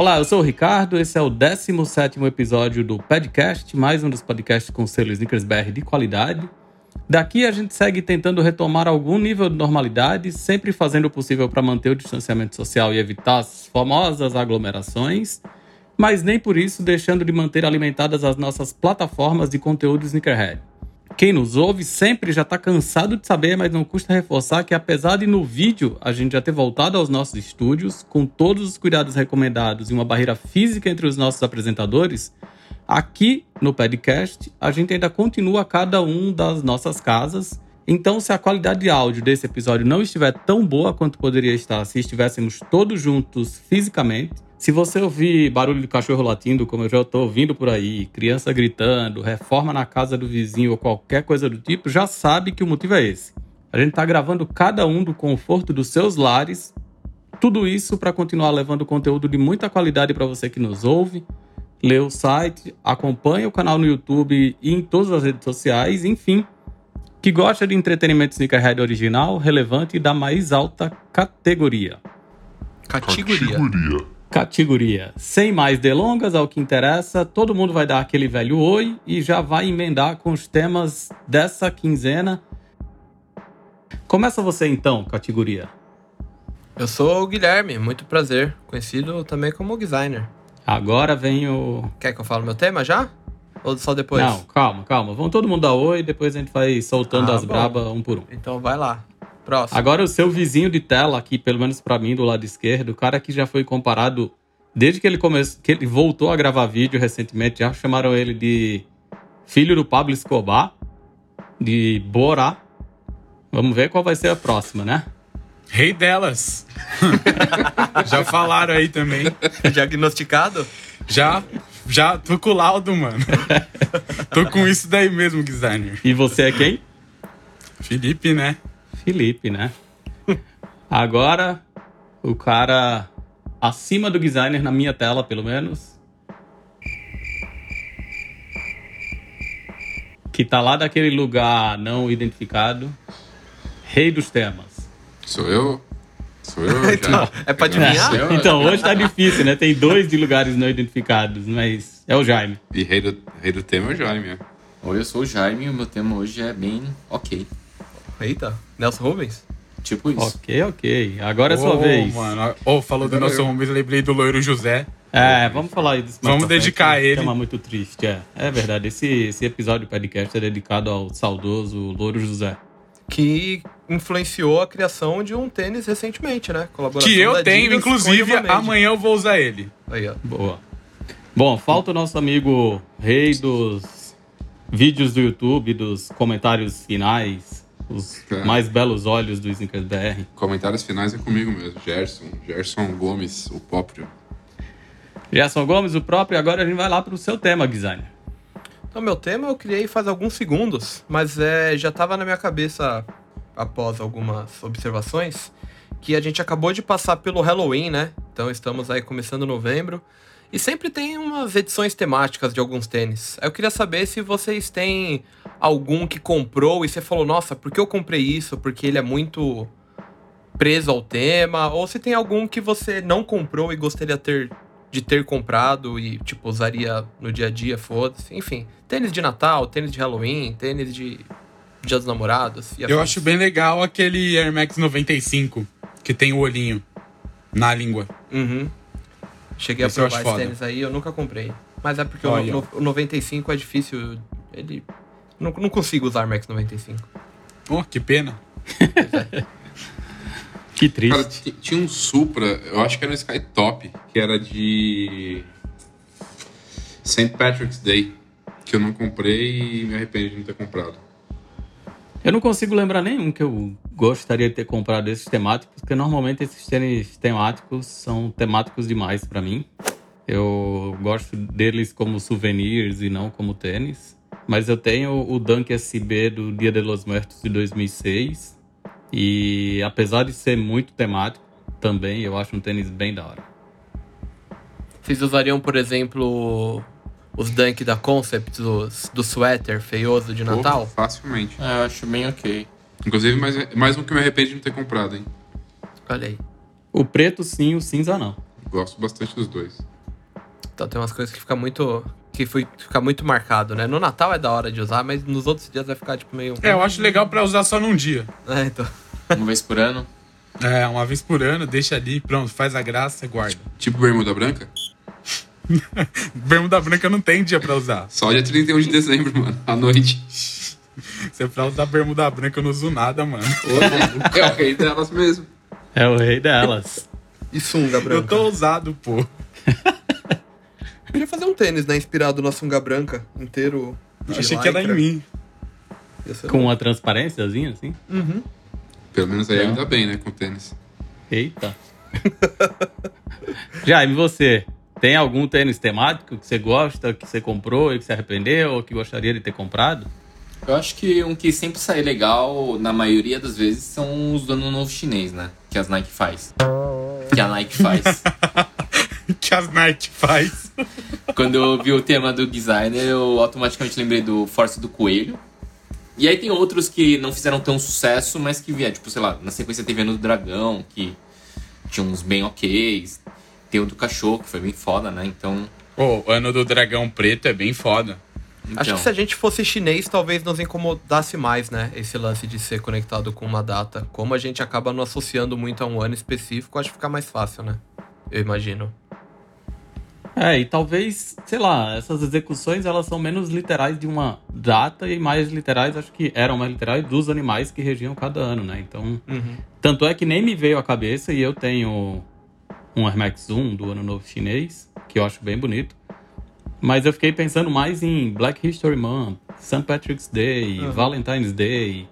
Olá, eu sou o Ricardo, esse é o 17º episódio do Podcast, mais um dos podcasts com selo Sneakers BR de qualidade. Daqui a gente segue tentando retomar algum nível de normalidade, sempre fazendo o possível para manter o distanciamento social e evitar as famosas aglomerações, mas nem por isso deixando de manter alimentadas as nossas plataformas de conteúdo Sneakerhead. Quem nos ouve sempre já está cansado de saber, mas não custa reforçar que, apesar de no vídeo a gente já ter voltado aos nossos estúdios, com todos os cuidados recomendados e uma barreira física entre os nossos apresentadores, aqui no podcast a gente ainda continua cada um das nossas casas. Então, se a qualidade de áudio desse episódio não estiver tão boa quanto poderia estar se estivéssemos todos juntos fisicamente, se você ouvir barulho de cachorro latindo, como eu já estou ouvindo por aí, criança gritando, reforma na casa do vizinho ou qualquer coisa do tipo, já sabe que o motivo é esse. A gente está gravando cada um do conforto dos seus lares. Tudo isso para continuar levando conteúdo de muita qualidade para você que nos ouve, lê o site, acompanha o canal no YouTube e em todas as redes sociais, enfim, que gosta de entretenimento sneakerhead original, relevante e da mais alta categoria. Categoria. Categoria. Categoria. Sem mais delongas, ao que interessa, todo mundo vai dar aquele velho oi e já vai emendar com os temas dessa quinzena. Começa você então, categoria. Eu sou o Guilherme, muito prazer. Conhecido também como designer. Agora vem o. Quer que eu fale meu tema já? Ou só depois? Não, calma, calma. Vamos todo mundo dar oi, depois a gente vai soltando Ah, as bom. brabas um por um. Então vai lá. Próximo. Agora o seu vizinho de tela aqui, pelo menos pra mim, do lado esquerdo, o cara que já foi comparado desde que ele começou, que ele voltou a gravar vídeo recentemente, já chamaram ele de filho do Pablo Escobar, de Borá. Vamos ver qual vai ser a próxima, né? Rei delas. já falaram aí também. Diagnosticado? Já, já tô com o laudo, mano. tô com isso daí mesmo, designer. E você é quem? Felipe, né? Felipe, né? Agora, o cara acima do designer na minha tela, pelo menos. Que tá lá daquele lugar não identificado. Rei dos temas. Sou eu? Sou eu? Já. É pra adivinhar? Nasceu, Então, hoje tá difícil, né? Tem dois de lugares não identificados, mas é o Jaime. E rei do, rei do tema é o Jaime. é. Oi, eu sou o Jaime e o meu tema hoje é bem ok. Eita, Nelson Rubens? Tipo isso. Ok, ok. Agora é sua vez. Mano, ô, falou do nosso homem, lembrei do loiro José. É, vamos falar aí disso Vamos dedicar é um ele. tema muito triste, é. É verdade. Esse, esse episódio do podcast é dedicado ao saudoso Louro José. Que influenciou a criação de um tênis recentemente, né? Colaboração Que eu da tenho, inclusive, amanhã eu vou usar ele. Aí, ó. Boa. Bom, falta o nosso amigo rei dos vídeos do YouTube, dos comentários finais, os É. mais belos olhos do Snickers BR. Comentários finais é comigo mesmo. Gerson. Gerson Gomes, o próprio. Gerson Gomes, o próprio, e agora a gente vai lá pro seu tema, designer. Então, meu tema eu criei faz alguns segundos, mas é, já estava na minha cabeça após algumas observações que a gente acabou de passar pelo Halloween, né? Então estamos aí começando novembro e sempre tem umas edições temáticas de alguns tênis. Eu queria saber se vocês têm algum que comprou e você falou, nossa, por que eu comprei isso? Porque ele é muito preso ao tema, ou se tem algum que você não comprou e gostaria ter de ter comprado e, tipo, usaria no dia a dia, foda-se. Enfim, tênis de Natal, tênis de Halloween, tênis de Dia dos Namorados. Eu acho bem legal aquele Air Max 95, que tem o olhinho na língua. Uhum. Cheguei Esse a provar esse tênis aí, eu nunca comprei. Mas é porque o, Olha. no- o 95 é difícil. Ele. Não, não consigo usar Max 95. Oh, que pena. Que triste. Cara, ti- tinha um Supra, eu acho que era um Skytop, que era de St. Patrick's Day, que eu não comprei e me arrependi de não ter comprado. Eu não consigo lembrar nenhum que eu gostaria de ter comprado esses temáticos, porque normalmente esses tênis temáticos são temáticos demais pra mim. Eu gosto deles como souvenirs e não como tênis. Mas eu tenho o Dunk SB do Dia de los Muertos de 2006. E apesar de ser muito temático, também eu acho um tênis bem da hora. Vocês usariam, por exemplo, os Dunk da Concept, dos, do sweater feioso de Natal? Pô, facilmente. É, eu acho bem ok. Inclusive, mais, mais um que eu me arrependi de não ter comprado, hein? Olha aí. O preto sim, o cinza não. Gosto bastante dos dois. Então tem umas coisas que fica muito. que foi, fica muito marcado, né? No Natal é da hora de usar, mas nos outros dias vai ficar tipo meio. É, eu acho legal pra usar só num dia. É, então. Uma vez por ano. É, uma vez por ano, deixa ali, pronto, faz a graça e guarda. Tipo bermuda branca? Bermuda branca não tem dia pra usar. Só dia 31 de dezembro, mano, à noite. Você pra usar bermuda branca eu não uso nada, mano. é o rei delas mesmo. É o rei delas. E sunga Eu branca. tô ousado, pô. Podia fazer um tênis, né? Inspirado na sunga branca inteiro. Eu achei que era em lycra. mim. Com uma transparênciazinha assim. Uhum. Pelo menos aí ainda bem, né, com tênis. Eita. Jaime, você tem algum tênis temático que você gosta, que você comprou e que se arrependeu ou que gostaria de ter comprado? Eu acho que um que sempre sai legal, na maioria das vezes, são os do ano novo chinês, né? Que as Nike faz. Que a Nike faz. que as Nike faz. Quando eu vi o tema do designer, eu automaticamente lembrei do Force do Coelho. E aí tem outros que não fizeram tão sucesso, mas que vieram, tipo, sei lá, na sequência teve ano do Dragão, que tinha uns bem ok. Tem o do Cachorro, que foi bem foda, né? Então. Pô, o ano do dragão preto é bem foda. Acho então que se a gente fosse chinês, talvez nos incomodasse mais, né? Esse lance de ser conectado com uma data. Como a gente acaba não associando muito a um ano específico, acho que fica mais fácil, né? Eu imagino. É, e talvez, sei lá, essas execuções elas são menos literais de uma data e mais literais, acho que eram mais literais dos animais que regiam cada ano, né? Então, Uhum. tanto é que nem me veio à cabeça e eu tenho um Air Max 1 do ano novo chinês, que eu acho bem bonito. Mas eu fiquei pensando mais em Black History Month, St. Patrick's Day, Uhum. Valentine's Day,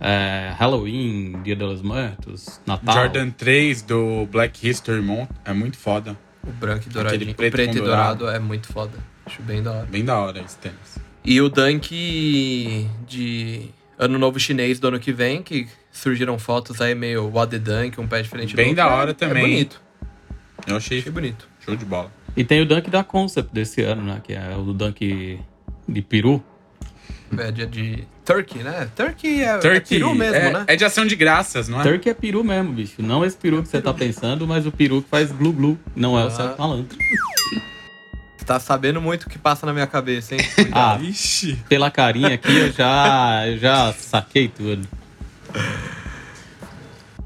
é, Halloween, Dia dos Muertos, Natal. Jordan 3 do Black History Month é muito foda. O branco e douradinho. Preto preto e dourado é muito foda. Acho bem da hora. Bem da hora esse tênis. E o Dunk de Ano Novo Chinês do ano que vem, que surgiram fotos aí meio What the Dunk, um pé diferente Bem do da outro. hora É- também. É bonito. Eu achei Achei bonito. show de bola. E tem o Dunk da Concept desse ano, né? Que é o Dunk de peru. É dia de Turkey, né? Turkey é, é Turkey peru mesmo, é, né? é de ação de graças, não é? Turkey é peru mesmo, bicho. Não esse peru que você tá pensando, mas o peru que faz glu-glu. Não é o Ah. certo malandro. Você tá sabendo muito o que passa na minha cabeça, hein? Ah, Ixi. pela carinha aqui eu já, eu já saquei tudo.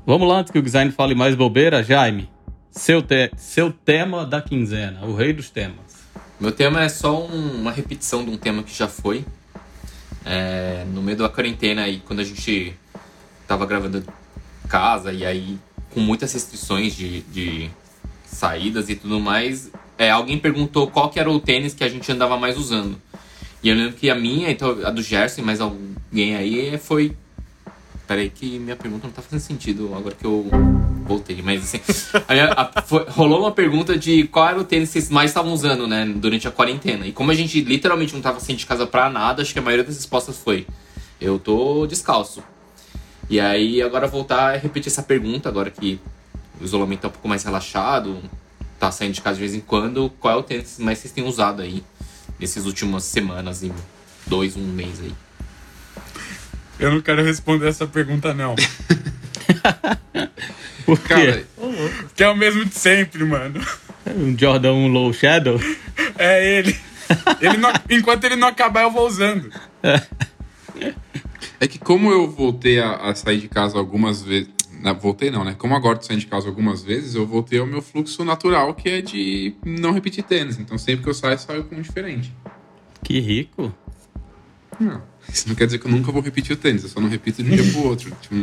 Vamos lá, antes que o design fale mais bobeira, Jaime. Seu, te- seu tema da quinzena, o rei dos temas. Meu tema é só um- uma repetição de um tema que já foi. É, no meio da quarentena aí, quando a gente tava gravando casa e aí com muitas restrições de, de saídas e tudo mais, é, alguém perguntou qual que era o tênis que a gente andava mais usando. E eu lembro que a minha, então, a do Gerson mais alguém aí foi. Peraí, que minha pergunta não tá fazendo sentido agora que eu voltei. Mas assim, a minha- a- foi- rolou uma pergunta de qual era o tênis que vocês mais estavam usando, né, durante a quarentena. E como a gente literalmente não tava saindo de casa pra nada, acho que a maioria das respostas foi: eu tô descalço. E aí, agora voltar a repetir essa pergunta, agora que o isolamento tá um pouco mais relaxado, tá saindo de casa de vez em quando, qual é o tênis mais vocês têm usado aí nessas últimas semanas, em dois, um mês aí? Eu não quero responder essa pergunta, não. Por quê? Cara, que é o mesmo de sempre, mano. Um Jordan 1 Low Shadow? É ele. ele não- enquanto ele não acabar, eu vou usando. é que como eu voltei a, a sair de casa algumas vezes, na- voltei não, né? Como agora tô saindo de casa algumas vezes, eu voltei ao meu fluxo natural, que é de não repetir tênis. Então sempre que eu saio, eu saio com um diferente. Que rico. Não, isso não quer dizer que eu nunca vou repetir o tênis, eu só não repito de um dia pro outro. Tipo,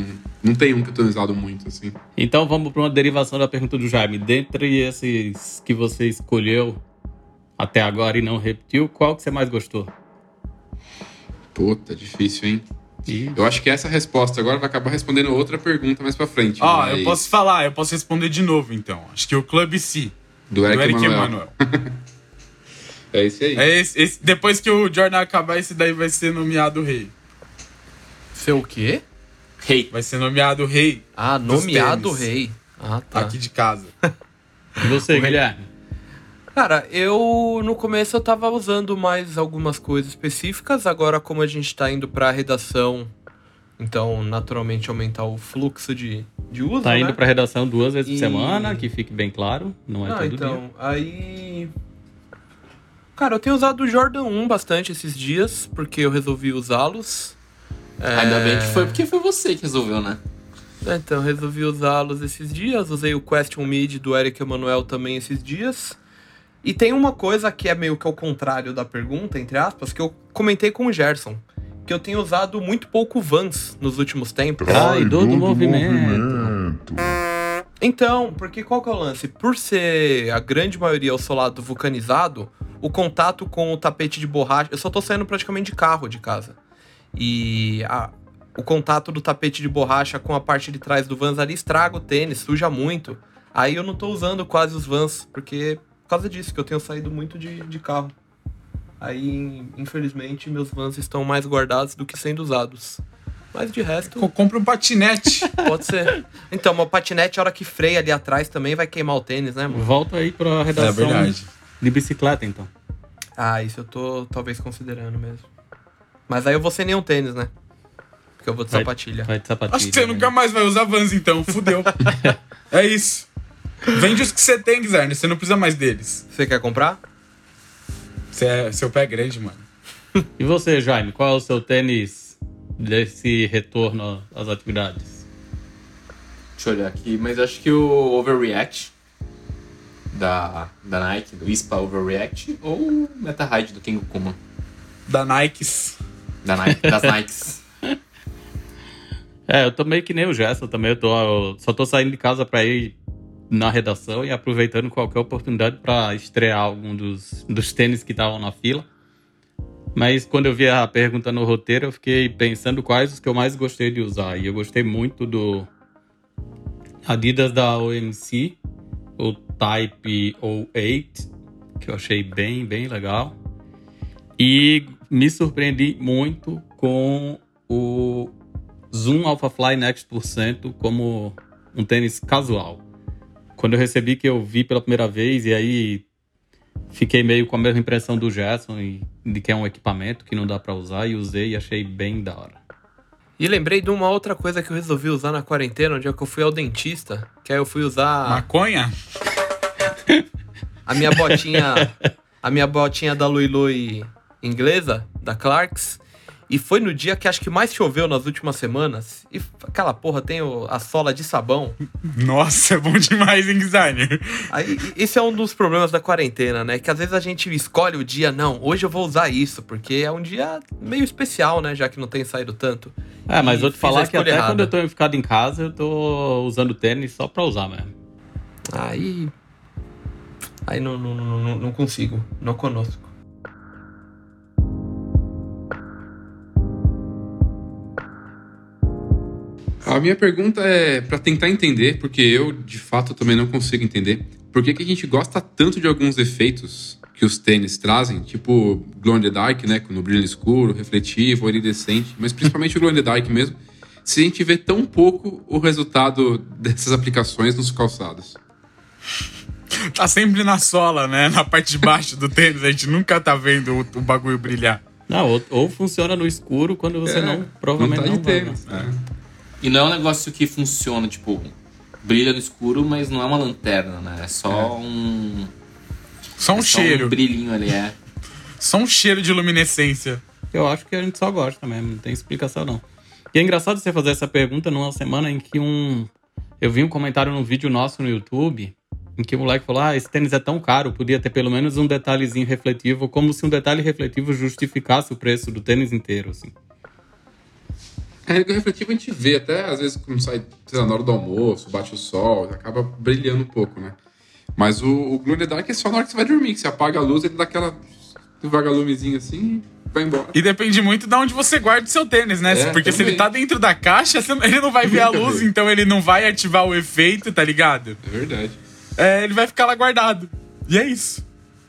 não- tem um que eu tenho usado muito, assim. Então vamos para uma derivação da pergunta do Jaime. Dentre esses que você escolheu até agora e não repetiu, qual que você mais gostou? Puta, difícil, hein? Ih, Eu acho que essa resposta agora vai acabar respondendo outra pergunta mais pra frente. Ó, mas- eu posso falar, eu posso responder de novo, então. Acho que o Club C, Do do Eric, Eric Emanuel. Emanuel. É esse aí. É esse, esse- depois que o Jordan acabar, esse daí vai ser nomeado rei. Seu o quê? Rei. Vai ser nomeado rei Ah, nomeado rei. Ah, tá. aqui de casa. E você, Guilherme? Cara, eu no começo eu tava usando mais algumas coisas específicas, agora como a gente tá indo pra redação, então naturalmente aumentar o fluxo de, de uso, Tá né? indo pra redação duas vezes por E- semana, que fique bem claro, não é Ah, todo então, dia. aí... Cara, eu tenho usado o Jordan 1 bastante esses dias, porque eu resolvi usá-los. É, Ainda bem que foi porque foi você que resolveu, né? Então, resolvi usá-los esses dias. Usei o Question Mid do Eric Emanuel também esses dias. E tem uma coisa que é meio que ao contrário da pergunta, entre aspas, que eu comentei com o Gerson. Que eu tenho usado muito pouco Vans nos últimos tempos. Traidor do movimento. Então, porque qual que é o lance? Por ser a grande maioria o solado vulcanizado, o contato com o tapete de borracha. Eu só tô saindo praticamente de carro de casa. E a- o contato do tapete de borracha com a parte de trás do Vans ali estraga o tênis, suja muito. Aí eu não tô usando quase os Vans, porque por causa disso, que eu tenho saído muito de, de carro. Aí, infelizmente, meus Vans estão mais guardados do que sendo usados. Mas de resto. Co- Compra um patinete. Pode ser. Então, uma patinete, a hora que freia ali atrás também vai queimar o tênis, né, mano? Volta aí pra é redação verdade. De bicicleta, então. Ah, isso eu tô talvez considerando mesmo. Mas aí eu vou sem nenhum tênis, né? Porque eu vou de Vai- sapatilha. Vai de sapatilha. Acho que você né? nunca mais vai usar Vans, então. Fudeu. é isso. Vende os que você tem, Guilherme. Você não precisa mais deles. Você quer comprar? Você é- seu pé é grande, mano. E você, Jaime, qual é o seu tênis desse retorno às atividades? Deixa eu olhar aqui, mas acho que o Overreact da, da Nike, do ISPA Overreact, ou o Meta Ride do Kengo Kuma, Da Nikes. da Nike, das Nikes. É, eu tô meio que nem o Gerson também. Eu, tô, eu só tô saindo de casa pra ir na redação e aproveitando qualquer oportunidade pra estrear algum dos, dos tênis que estavam na fila. Mas quando eu vi a pergunta no roteiro, eu fiquei pensando quais os que eu mais gostei de usar. E eu gostei muito do Adidas da OMC, o Type 08, que eu achei bem, bem legal. E me surpreendi muito com o Zoom Alphafly Next por cento como um tênis casual. Quando eu recebi que eu vi pela primeira vez e aí fiquei meio com a mesma impressão do Gerson de que é um equipamento que não dá pra usar e usei e achei bem da hora. E lembrei de uma outra coisa que eu resolvi usar na quarentena, onde é que eu fui ao dentista. Que aí eu fui usar Maconha? a minha botinha. a minha botinha da Lui Lui inglesa, da Clarks. E foi no dia que acho que mais choveu nas últimas semanas. E aquela porra tem o- a sola de sabão. Nossa, é bom demais, hein, designer? Aí, esse é um dos problemas da quarentena, né? Que às vezes a gente escolhe o dia, não, hoje eu vou usar isso, porque é um dia meio especial, né? Já que não tem saído tanto. É, mas E vou te falar que até errada. quando eu tô ficado em casa, eu tô usando tênis só pra usar mesmo. Aí. Aí não, não, não, não, não consigo, não conosco. A minha pergunta é pra tentar entender, porque eu, de fato, também não consigo entender, por que, que a gente gosta tanto de alguns efeitos que os tênis trazem, tipo glow in the dark, né, no brilho escuro, refletivo, iridescente, mas principalmente o glow in the dark mesmo, se a gente vê tão pouco o resultado dessas aplicações nos calçados. Tá sempre na sola, né? Na parte de baixo do tênis. A gente nunca tá vendo o, o bagulho brilhar. Não, ou, ou funciona no escuro quando você É, não, provavelmente não não, tá vai, né? é. E não é um negócio que funciona, tipo, brilha no escuro, mas não é uma lanterna, né? É só um. Só um é só cheiro. um brilhinho ali, é. Só um cheiro de luminescência. Eu acho que a gente só gosta mesmo, não tem explicação não. E é engraçado você fazer essa pergunta numa semana em que um Eu vi um comentário num vídeo nosso no YouTube em que o moleque falou: Ah, esse tênis é tão caro, podia ter pelo menos um detalhezinho refletivo, como se um detalhe refletivo justificasse o preço do tênis inteiro, assim. É, o refletivo a gente vê até, às vezes, quando sai sei lá, na hora do almoço, bate o sol, acaba brilhando um pouco, né? Mas o, o Glow in the Dark é só na hora que você vai dormir, que você apaga a luz, ele dá aquela vagalumezinho assim e vai embora. E depende muito de onde você guarda o seu tênis, né? É, Porque se ele também. tá dentro da caixa, ele não vai ver a luz, então ele não vai ativar o efeito, tá ligado? É verdade. É, ele vai ficar lá guardado. E é isso.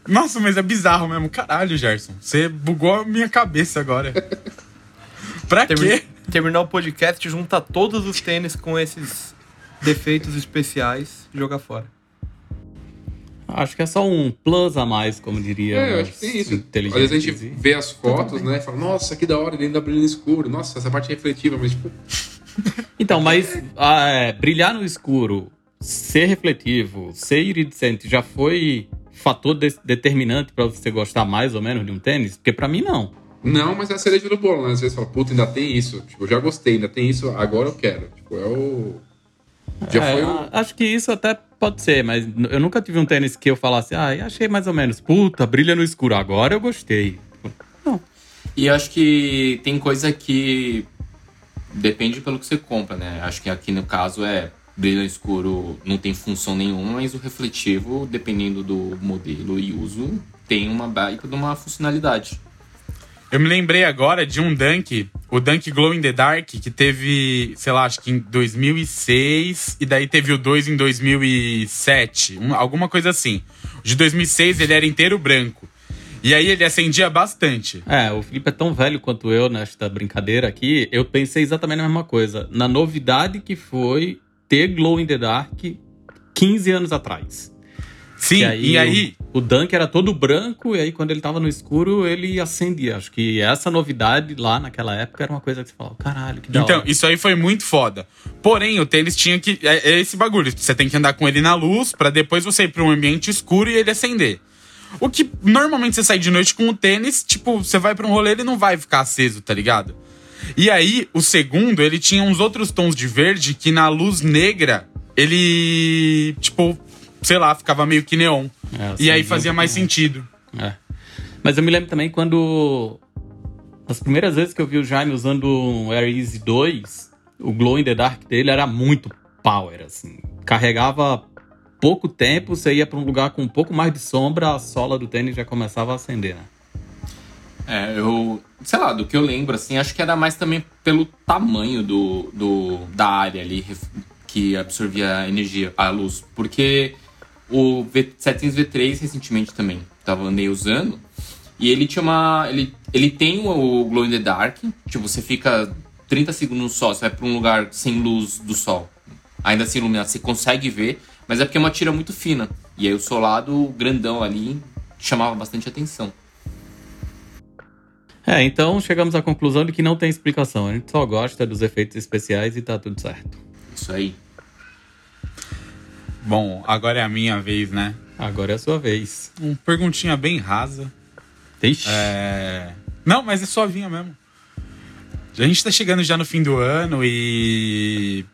Nossa, mas é bizarro mesmo. Caralho, Gerson. Você bugou a minha cabeça agora. pra quê? Terminar o podcast, junta todos os tênis com esses defeitos especiais e jogar fora. Acho que é só um plus a mais, como diria. É, eu acho que tem isso. Às vezes a gente vê as fotos, né? E fala, nossa, que da hora, ele ainda brilha no escuro. Nossa, essa parte é refletiva, mas tipo, Então, mas ah, é, brilhar no escuro, ser refletivo, ser iridescente já foi fator de- determinante pra você gostar mais ou menos de um tênis? Porque pra mim não. Não, mas é a cereja do bolo, né? Às vezes fala, puta, ainda tem isso. Tipo, eu já gostei, ainda tem isso, agora eu quero. Tipo, é o. Já É, foi o. Acho que isso até pode ser, mas eu nunca tive um tênis que eu falasse, ah, achei mais ou menos, puta, brilha no escuro, agora eu gostei. E eu acho que tem coisa que depende pelo que você compra, né? Acho que aqui no caso é brilho no escuro não tem função nenhuma, mas o refletivo, dependendo do modelo e uso, tem uma baita de uma funcionalidade. Eu me lembrei agora de um Dunk, o Dunk Glow in the Dark, que teve, sei lá, acho que em 2006, e daí teve o 2 em 2007, um- alguma coisa assim. De 2006 ele era inteiro branco. E aí ele acendia bastante. É, o Felipe é tão velho quanto eu nesta brincadeira aqui, eu pensei exatamente a mesma coisa. Na novidade que foi ter Glow in the Dark 15 anos atrás. Sim, Que e aí O, o Dunk era todo branco, e aí quando ele tava no escuro, ele acendia. Acho que essa novidade lá naquela época era uma coisa que você falava, caralho, que da Então, hora. isso aí foi muito foda. Porém, o tênis tinha que. É, é esse bagulho. Você tem que andar com ele na luz pra depois você ir pra um ambiente escuro e ele acender. O que normalmente você sai de noite com o tênis, tipo, você vai pra um rolê, ele não vai ficar aceso, tá ligado? E aí, o segundo, ele tinha uns outros tons de verde que na luz negra, ele, tipo, sei lá, ficava meio que neon. É, e aí fazia mais pouco sentido. É. Mas eu me lembro também quando. As primeiras vezes que eu vi o Jaime usando um Air Easy 2, o Glow in the Dark dele era muito power, assim. Carregava pouco tempo, você ia pra um lugar com um pouco mais de sombra, a sola do tênis já começava a acender, né? É, eu. Sei lá, do que eu lembro, assim, acho que era mais também pelo tamanho do, do, da área ali que absorvia a energia, a luz. Porque o v, 700 V3 recentemente também tava andei usando. E ele tinha uma. Ele, ele tem o Glow in the Dark. Tipo, você fica 30 segundos no sol, você vai pra um lugar sem luz do sol. Ainda assim iluminado, você consegue ver, mas é porque é uma tira muito fina. E aí o solado grandão ali chamava bastante atenção. É, então chegamos à conclusão de que não tem explicação. A gente só gosta dos efeitos especiais e tá tudo certo. Isso aí. Bom, agora é a minha vez, né? Agora é a sua vez. Uma perguntinha bem rasa. Ixi. É... Não, mas é suavinha mesmo. A gente tá chegando já no fim do ano e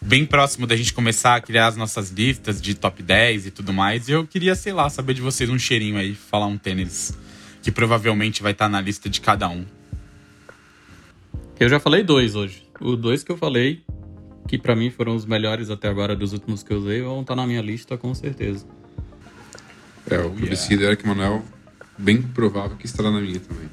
bem próximo da gente começar a criar as nossas listas de top 10 e tudo mais. E eu queria, sei lá, saber de vocês um cheirinho aí, falar um tênis que provavelmente vai estar na lista de cada um. Eu já falei dois hoje. O dois que eu falei, que pra mim foram os melhores até agora dos últimos que eu usei, vão estar na minha lista com certeza. É, o Plebiscito do Eric Manuel, bem provável que estará na minha também.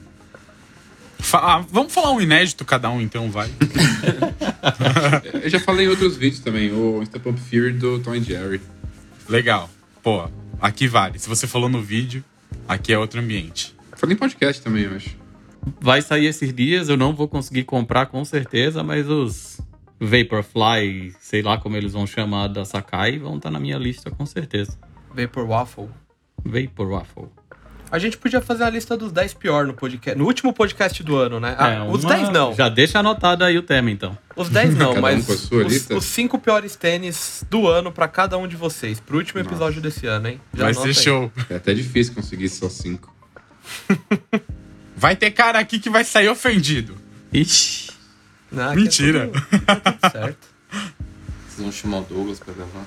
Ah, vamos falar um inédito cada um, então, vai. Eu já falei em outros vídeos também, o Insta Pump Fury do Tom and Jerry. Legal. Pô, aqui vale. Se você falou no vídeo, aqui é outro ambiente. Falei em podcast também, eu acho. Vai sair esses dias, eu não vou conseguir comprar com certeza, mas os Vaporfly, sei lá como eles vão chamar da Sakai, vão estar na minha lista com certeza. Vapor Waffle. Vapor Waffle. A gente podia fazer a lista dos 10 pior no podcast. No último podcast do ano, né? Ah, É, os uma- 10 não. Já deixa anotado aí o tema, então. Os 10 não, um mas sua os, lista? os 5 piores tênis do ano pra cada um de vocês. Pro último Nossa. episódio desse ano, hein? Já vai ser aí. show. É até difícil conseguir só cinco. Vai ter cara aqui que vai sair ofendido. Ixi. Não, é Mentira. tudo- tá tudo certo. Vocês vão chamar o Douglas pra gravar.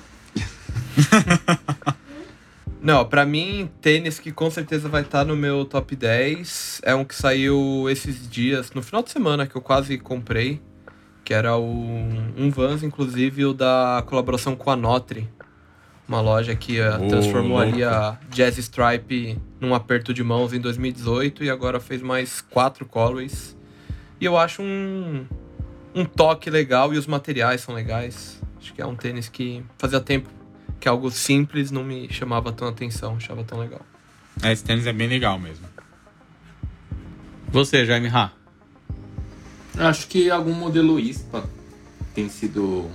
Não, pra mim, tênis que com certeza vai estar no meu top 10 é um que saiu esses dias, no final de semana, que eu quase comprei. Que era o, um Vans, inclusive, o da colaboração com a Notre. Uma loja que uh, Ô, transformou ali a Jazz Stripe num aperto de mãos em 2018 e agora fez mais quatro colorways. E eu acho um, um toque legal e os materiais são legais. Acho que é um tênis que fazia tempo que algo simples não me chamava tão atenção, achava tão legal. É, Esse tênis é bem legal mesmo. Você, Jaime Ha. Eu Acho que algum modelo ISPA tem sido.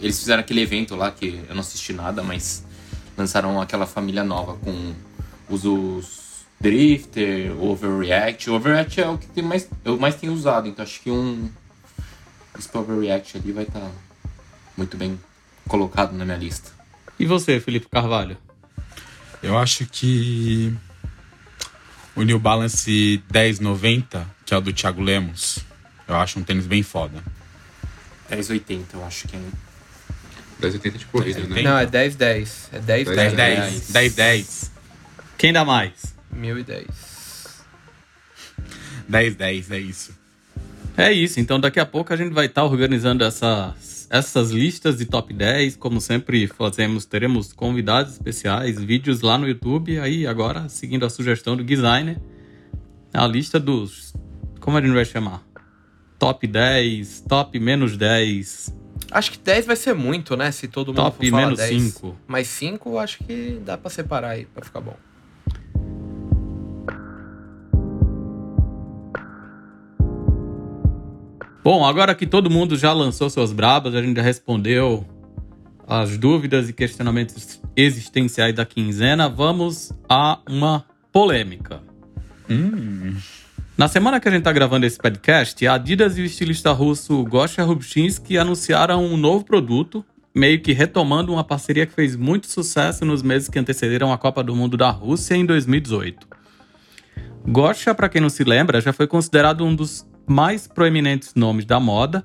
Eles fizeram aquele evento lá que eu não assisti nada, mas lançaram aquela família nova com os, os Drifter, Overreact. O Overreact é o que tem mais, eu mais tenho usado, então acho que um ISPA Overreact ali vai estar muito bem colocado na minha lista. E você, Felipe Carvalho? Eu acho que o New Balance 1090, que é o do Thiago Lemos, eu acho um tênis bem foda. 1080, eu acho que é. 1080 de corrida, né? Tem. Não, é 1010. É 1010. 10, 10, reais. 10, 10. Quem dá mais? 1010. 10, 10, é isso. É isso, então daqui a pouco a gente vai estar organizando essas, essas listas de top 10. Como sempre fazemos, teremos convidados especiais, vídeos lá no YouTube. Aí agora, seguindo a sugestão do designer, a lista dos. Como a gente vai chamar? Top 10, top menos 10, Acho que 10 vai ser muito, né? Se todo mundo top for falar menos 10. 5. Mas 5 acho que dá pra separar aí, pra ficar bom. Bom, agora que todo mundo já lançou suas brabas, a gente já respondeu as dúvidas e questionamentos existenciais da quinzena, vamos a uma polêmica. Hum. Na semana que a gente tá gravando esse podcast, a Adidas e o estilista russo Gosha Rubchinsky anunciaram um novo produto, meio que retomando uma parceria que fez muito sucesso nos meses que antecederam a Copa do Mundo da Rússia em 2018. Gosha, para quem não se lembra, já foi considerado um dos mais proeminentes nomes da moda,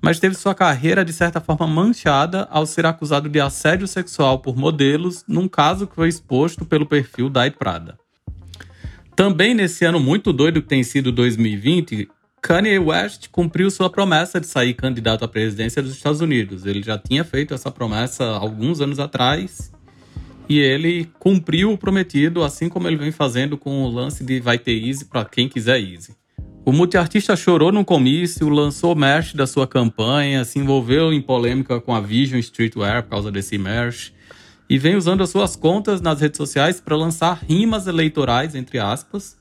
mas teve sua carreira de certa forma manchada ao ser acusado de assédio sexual por modelos, num caso que foi exposto pelo perfil da Prada. Também nesse ano muito doido que tem sido 2020, Kanye West cumpriu sua promessa de sair candidato à presidência dos Estados Unidos. Ele já tinha feito essa promessa alguns anos atrás e ele cumpriu o prometido, assim como ele vem fazendo com o lance de vai ter Easy para quem quiser Easy. O multiartista chorou num comício, lançou merch da sua campanha, se envolveu em polêmica com a Vision Streetwear por causa desse merch e vem usando as suas contas nas redes sociais para lançar rimas eleitorais, entre aspas,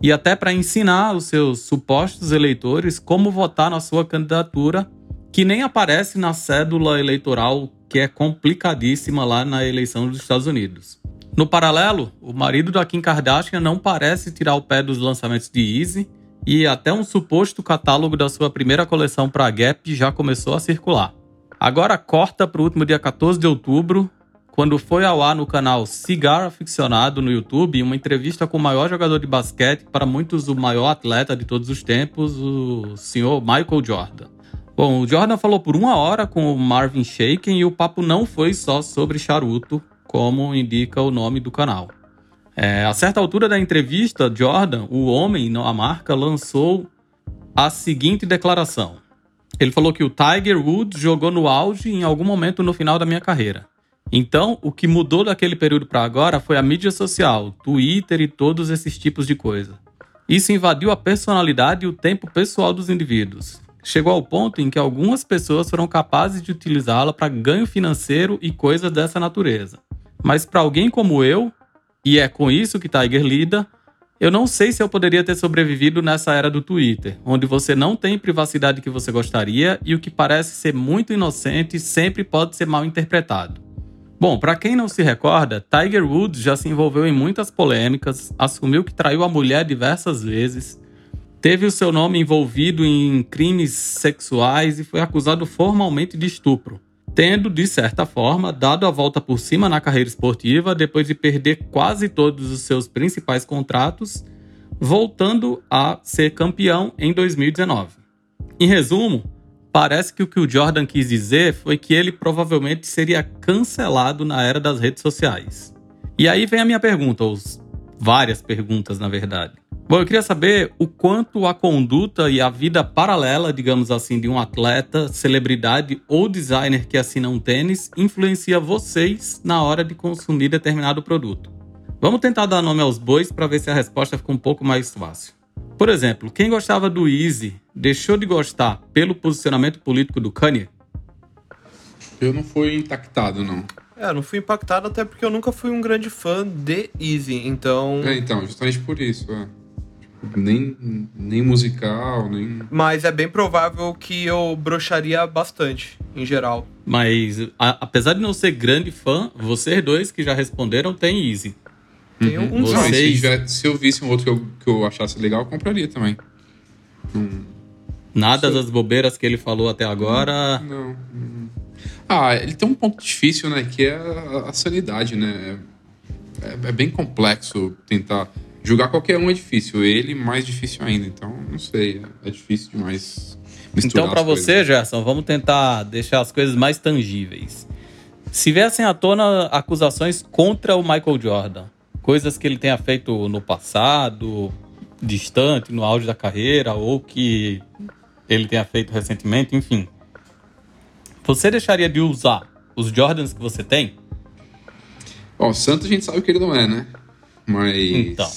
e até para ensinar os seus supostos eleitores como votar na sua candidatura, que nem aparece na cédula eleitoral, que é complicadíssima lá na eleição dos Estados Unidos. No paralelo, o marido da Kim Kardashian não parece tirar o pé dos lançamentos de Yeezy, e até um suposto catálogo da sua primeira coleção para a Gap já começou a circular. Agora corta para o último dia 14 de outubro, quando foi ao ar no canal Cigar Aficionado no YouTube uma entrevista com o maior jogador de basquete, para muitos o maior atleta de todos os tempos, o senhor Michael Jordan. Bom, o Jordan falou por uma hora com o Marvin Shaken e o papo não foi só sobre charuto, como indica o nome do canal. É, a certa altura da entrevista, Jordan, o homem, a marca, lançou a seguinte declaração. Ele falou que o Tiger Woods jogou no auge em algum momento no final da minha carreira. Então, o que mudou daquele período para agora foi a mídia social, Twitter e todos esses tipos de coisa. Isso invadiu a personalidade e o tempo pessoal dos indivíduos. Chegou ao ponto em que algumas pessoas foram capazes de utilizá-la para ganho financeiro e coisas dessa natureza. Mas para alguém como eu, e é com isso que Tiger lida, eu não sei se eu poderia ter sobrevivido nessa era do Twitter, onde você não tem privacidade que você gostaria e o que parece ser muito inocente sempre pode ser mal interpretado. Bom, para quem não se recorda, Tiger Woods já se envolveu em muitas polêmicas, assumiu que traiu a mulher diversas vezes, teve o seu nome envolvido em crimes sexuais e foi acusado formalmente de estupro, tendo, de certa forma, dado a volta por cima na carreira esportiva depois de perder quase todos os seus principais contratos, voltando a ser campeão em 2019. Em resumo, parece que o que o Jordan quis dizer foi que ele provavelmente seria cancelado na era das redes sociais. E aí vem a minha pergunta, várias perguntas, na verdade. Bom, eu queria saber o quanto a conduta e a vida paralela, digamos assim, de um atleta, celebridade ou designer que assina um tênis influencia vocês na hora de consumir determinado produto. Vamos tentar dar nome aos bois para ver se a resposta fica um pouco mais fácil. Por exemplo, quem gostava do Easy deixou de gostar pelo posicionamento político do Kanye? Eu não fui impactado, não. É, eu não fui impactado até porque eu nunca fui um grande fã de Easy, então. É, então, justamente por isso. É. Tipo, nem, nem musical, nem. Mas é bem provável que eu broxaria bastante, em geral. Mas, a- apesar de não ser grande fã, vocês dois que já responderam têm Easy. Tem Uhum. um Não, e se, Vocês- tiver- se eu visse um outro que eu, que eu achasse legal, eu compraria também. Nada Sim. das bobeiras que ele falou até agora. Não. hum. Ah, ele tem um ponto difícil, né? Que é a, a sanidade, né? É, é bem complexo tentar. Julgar qualquer um é difícil, ele mais difícil ainda. Então, não sei, é difícil demais. misturar Então, coisas. você, Gerson, vamos tentar deixar as coisas mais tangíveis. Se viessem à tona acusações contra o Michael Jordan, coisas que ele tenha feito no passado, distante, no auge da carreira, ou que ele tenha feito recentemente, enfim. Você deixaria de usar os Jordans que você tem? Ó, o Santos a gente sabe que ele não é, né? Mas. Então.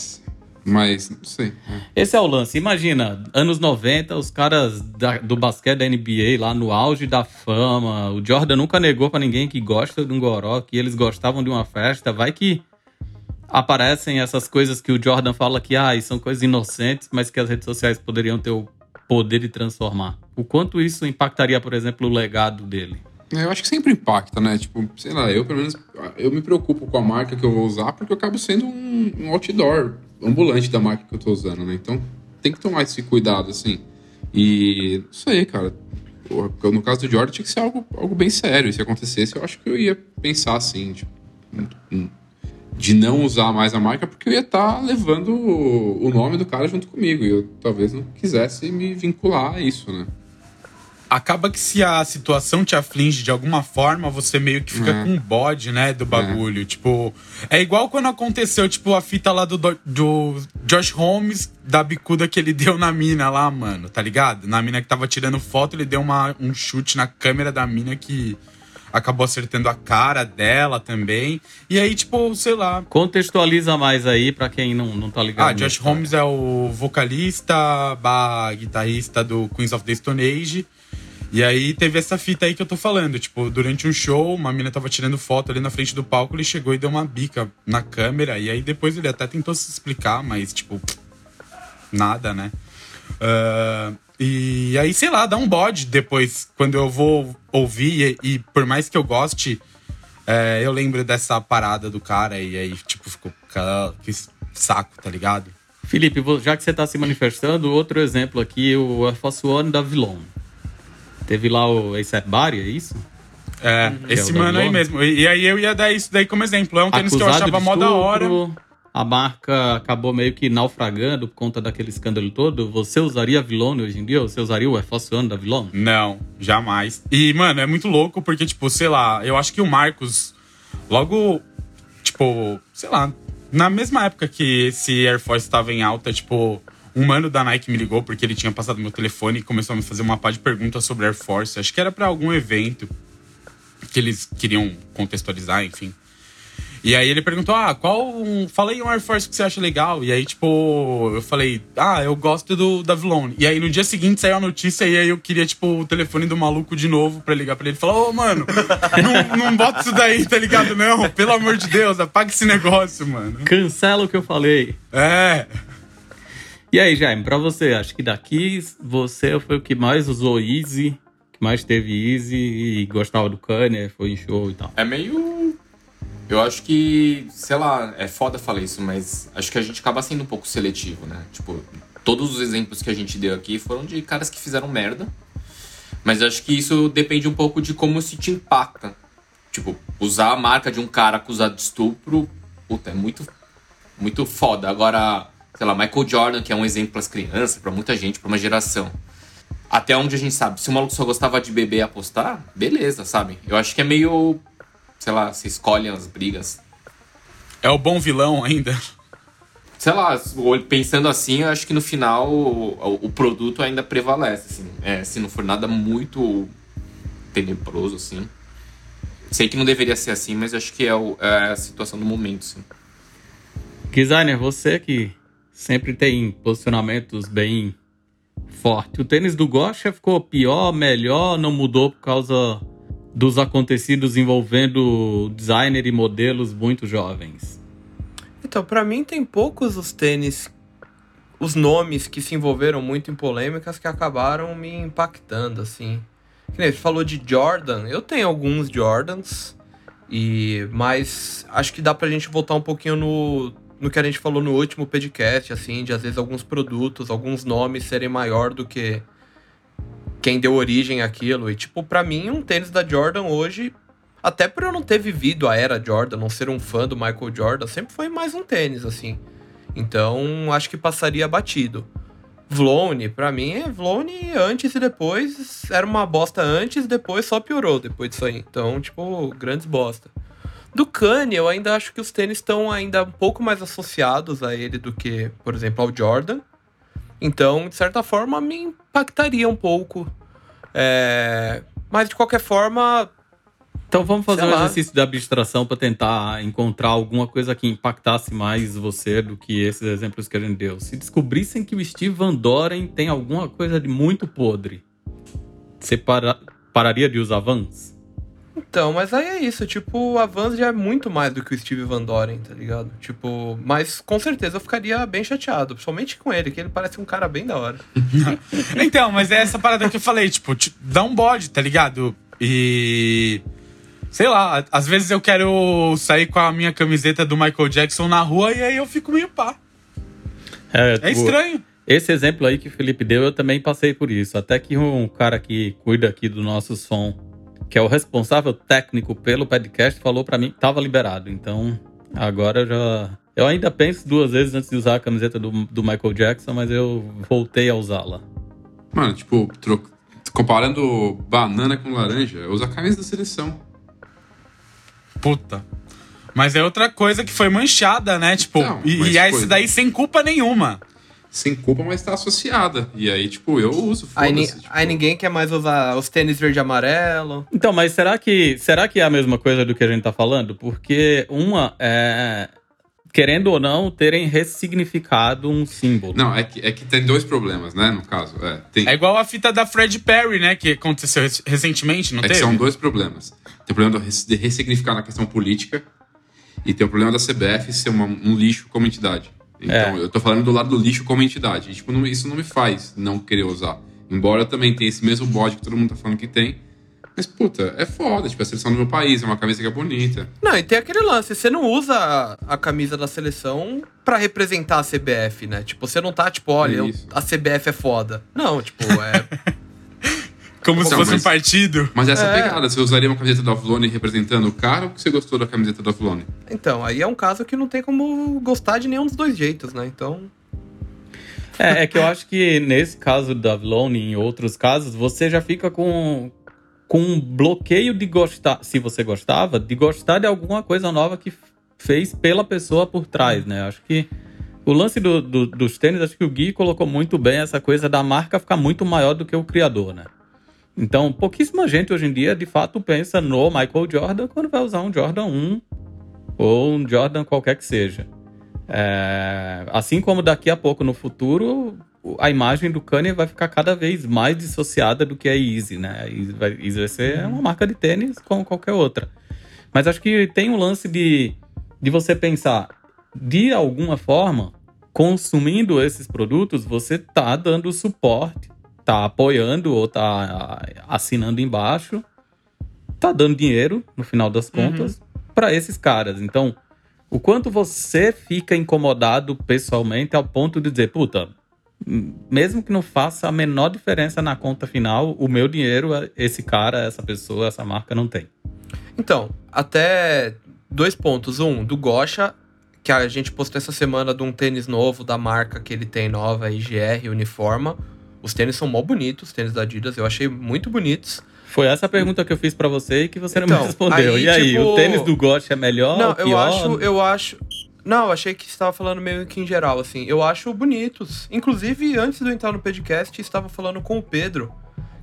Mas, não sei. é. Esse é o lance. Imagina, anos 90, os caras da- do basquete da NBA lá no auge da fama. O Jordan nunca negou pra ninguém que gosta de um goró, que eles gostavam de uma festa. Vai que aparecem essas coisas que o Jordan fala que ah, são coisas inocentes, mas que as redes sociais poderiam ter o poder de transformar. O quanto isso impactaria, por exemplo, o legado dele? Eu acho que sempre impacta, né? Tipo, sei lá, eu pelo menos eu me preocupo com a marca que eu vou usar porque eu acabo sendo um, um outdoor ambulante da marca que eu tô usando, né? Então tem que tomar esse cuidado, assim. E não sei, cara. No caso do Jordan tinha que ser algo, algo bem sério. Se acontecesse, eu acho que eu ia pensar assim, tipo, hum, de não usar mais a marca porque eu ia estar levando o o nome do cara junto comigo. E eu talvez não quisesse me vincular a isso, né? Acaba que se a situação te aflige de alguma forma, você meio que fica É. com bode, né, do bagulho. Tipo, é igual quando aconteceu, tipo, a fita lá do, do, Josh Holmes, da bicuda que ele deu na mina lá, mano, tá ligado? Na mina que tava tirando foto, ele deu uma, um chute na câmera da mina que acabou acertando a cara dela também. E aí, tipo, sei lá, Contextualiza mais aí pra quem não, não tá ligado. ah, Josh Holmes é o vocalista, guitarrista do Queens of the Stone Age. E aí teve essa fita aí que eu tô falando. Tipo, durante um show, uma mina tava tirando foto ali na frente do palco, ele chegou e deu uma bica na câmera. E aí depois ele até tentou se explicar, mas, tipo, nada, né? Ah, e aí, sei lá, dá um bode depois, quando eu vou ouvir, e, e por mais que eu goste, é, eu lembro dessa parada do cara, e aí, tipo, ficou, "Cara, que saco, tá ligado? Felipe, já que você está se manifestando, outro exemplo aqui, o Air Force One da Vilon. Teve lá o A$AP Bari, é isso? É, esse é o da mano aí mesmo. E, e aí eu ia dar isso daí como exemplo. É um tênis que eu achava mó da hora. A marca acabou meio que naufragando por conta daquele escândalo todo. Você usaria a Vilon hoje em dia? Você usaria o Air Force One da Vilon? Não, jamais. E, mano, é muito louco porque, tipo, sei lá, eu acho que o Marcos, logo, tipo, sei lá, na mesma época que esse Air Force estava em alta, tipo, um mano da Nike me ligou porque ele tinha passado meu telefone e começou a me fazer uma pá de perguntas sobre Air Force. Acho que era pra algum evento que eles queriam contextualizar, enfim. E aí ele perguntou, ah, qual. um- Fala aí um Air Force que você acha legal. E aí, tipo, eu falei, ah, eu gosto do da Vilone. E aí no dia seguinte saiu a notícia e aí eu queria, tipo, o telefone do maluco de novo pra ligar pra ele e falar, ô, mano, não, não bota isso daí, tá ligado? Não, pelo amor de Deus, apaga esse negócio, mano. Cancela o que eu falei. É. E aí, Jaime, pra você, acho que daqui você foi o que mais usou Easy, que mais teve Easy e gostava do Kanye, foi em show e tal. É meio. Eu acho que, sei lá, é foda falar isso, mas acho que a gente acaba sendo um pouco seletivo, né? Tipo, todos os exemplos que a gente deu aqui foram de caras que fizeram merda. Mas acho que isso depende um pouco de como isso te impacta. Tipo, usar a marca de um cara acusado de estupro, puta, é muito, muito foda. Agora, sei lá, Michael Jordan, que é um exemplo pras crianças, pra muita gente, pra uma geração. até onde a gente sabe, se o maluco só gostava de beber e apostar, beleza, sabe? Eu acho que é meio. Sei lá, se escolhem as brigas. É o bom vilão ainda. Sei lá, pensando assim, eu acho que no final o, o produto ainda prevalece, assim. É, se não for nada muito tenebroso, assim. Sei que não deveria ser assim, mas acho que é, o, é a situação do momento, sim. Designer, você que sempre tem posicionamentos bem forte. O tênis do Gosha ficou pior, melhor, não mudou por causa dos acontecidos envolvendo designer e modelos muito jovens? Então, para mim tem poucos os tênis, os nomes que se envolveram muito em polêmicas que acabaram me impactando, assim. Que nem falou de Jordan, eu tenho alguns Jordans, e mas acho que dá pra gente voltar um pouquinho no no que a gente falou no último podcast, assim, de às vezes alguns produtos, alguns nomes serem maior do que quem deu origem àquilo. E, tipo, para mim, um tênis da Jordan hoje, até por eu não ter vivido a era Jordan, não ser um fã do Michael Jordan, sempre foi mais um tênis, assim. Então, acho que passaria batido. Vlone, para mim, é Vlone antes e depois. Era uma bosta antes, depois só piorou depois disso aí. Então, tipo, grandes bosta. Do Kanye, eu ainda acho que os tênis estão ainda um pouco mais associados a ele do que, por exemplo, ao Jordan. Então, de certa forma, me impactaria um pouco. É... Mas, de qualquer forma. Então, vamos fazer um lá. exercício de abstração para tentar encontrar alguma coisa que impactasse mais você do que esses exemplos que a gente deu. Se descobrissem que o Steve Van Doren tem alguma coisa de muito podre, você para... pararia de usar Vans? Então, mas aí é isso, tipo, a Vans já é muito mais do que o Steve Van Doren, tá ligado? Tipo, mas com certeza eu ficaria bem chateado, principalmente com ele, que ele parece um cara bem da hora. então, mas é essa parada que eu falei, tipo, dá um bode, tá ligado? E. Sei lá, às vezes eu quero sair com a minha camiseta do Michael Jackson na rua e aí eu fico meio pá. É, é estranho. Esse exemplo aí que o Felipe deu, eu também passei por isso. Até que um cara que cuida aqui do nosso som que é o responsável técnico pelo podcast, falou para mim que tava liberado. Então, agora eu já. Eu ainda penso duas vezes antes de usar a camiseta do, do Michael Jackson, mas eu voltei a usá-la. Mano, tipo, troco, comparando banana com laranja, usa a camisa da seleção. Puta. Mas é outra coisa que foi manchada, né? Tipo, então, e, e esse daí sem culpa nenhuma sem culpa, mas tá associada. E aí, tipo, eu uso. Aí, tipo... aí, ninguém quer mais usar os tênis verde e amarelo. Então, mas será que, será que é a mesma coisa do que a gente tá falando? Porque uma é. Querendo ou não, terem ressignificado um símbolo. Não, é que, é que tem dois problemas, né, no caso. É, tem... é igual a fita da Fred Perry, né, que aconteceu recentemente, não é teve? são dois problemas. Tem o problema de ressignificar na questão política e tem o problema da CBF ser uma, um lixo como entidade. Então, é. eu tô falando do lado do lixo como entidade. E, tipo, não, isso não me faz não querer usar. Embora eu também tenha esse mesmo bode que todo mundo tá falando que tem. Mas, puta, é foda. Tipo, a seleção do meu país é uma camisa que é bonita. Não, e tem aquele lance. Você não usa a, a camisa da seleção para representar a CBF, né? Tipo, você não tá, tipo, olha, eu, a CBF é foda. Não, tipo, é... Como se fosse mas, um partido. Mas essa é. pegada, você usaria uma camiseta da Avlone representando o cara ou que você gostou da camiseta da Avlone? Então, aí é um caso que não tem como gostar de nenhum dos dois jeitos, né? Então. É, é que eu acho que nesse caso da Avlone e em outros casos, você já fica com, com um bloqueio de gostar, se você gostava, de gostar de alguma coisa nova que fez pela pessoa por trás, né? Acho que o lance do, do, dos tênis, acho que o Gui colocou muito bem essa coisa da marca ficar muito maior do que o criador, né? Então, pouquíssima gente hoje em dia, de fato, pensa no Michael Jordan quando vai usar um Jordan 1 ou um Jordan qualquer que seja. É, assim como daqui a pouco no futuro, a imagem do Kanye vai ficar cada vez mais dissociada do que a Easy, né? A Easy vai, Easy vai ser uma marca de tênis como qualquer outra. Mas acho que tem um lance de, de você pensar, de alguma forma, consumindo esses produtos, você tá dando suporte tá apoiando ou tá assinando embaixo, tá dando dinheiro, no final das uhum. contas, uhum. para esses caras. Então, o quanto você fica incomodado pessoalmente ao ponto de dizer, puta, mesmo que não faça a menor diferença na conta final, o meu dinheiro, esse cara, essa pessoa, essa marca não tem. Então, até dois pontos. Um, do Gosha, que a gente postou essa semana de um tênis novo da marca que ele tem nova, IGR Uniforma Os tênis são mó bonitos, os tênis da Adidas, eu achei muito bonitos. Foi essa a pergunta que eu fiz pra você e que você não Então, me respondeu. aí, e aí, tipo- o tênis do Ghost é melhor? Não, eu acho, eu acho. Não, achei que você estava falando meio que em geral, assim. Eu acho bonitos. Inclusive, antes de eu entrar no podcast, estava falando com o Pedro,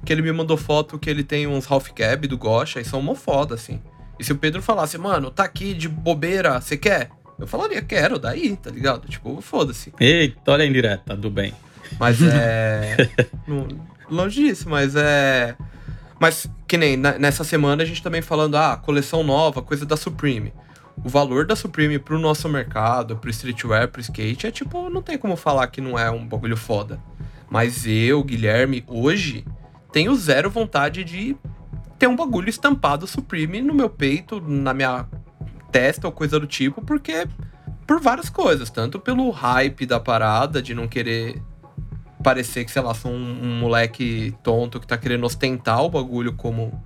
que ele me mandou foto que ele tem uns half cab do Gosha e são mó foda, assim. E se o Pedro falasse, mano, tá aqui de bobeira, você quer? Eu falaria, quero, daí, tá ligado? Tipo, foda-se. Eita, olha a indireta, do bem. Mas é. não- longe disso, mas é. Mas que nem na- nessa semana a gente também falando, ah, coleção nova, coisa da Supreme. O valor da Supreme pro nosso mercado, pro streetwear, pro skate, é tipo, não tem como falar que não é um bagulho foda. Mas eu, Guilherme, hoje, tenho zero vontade de ter um bagulho estampado Supreme no meu peito, na minha testa ou coisa do tipo, porque por várias coisas, tanto pelo hype da parada, de não querer parecer que, sei lá, sou um, um moleque tonto que tá querendo ostentar o bagulho como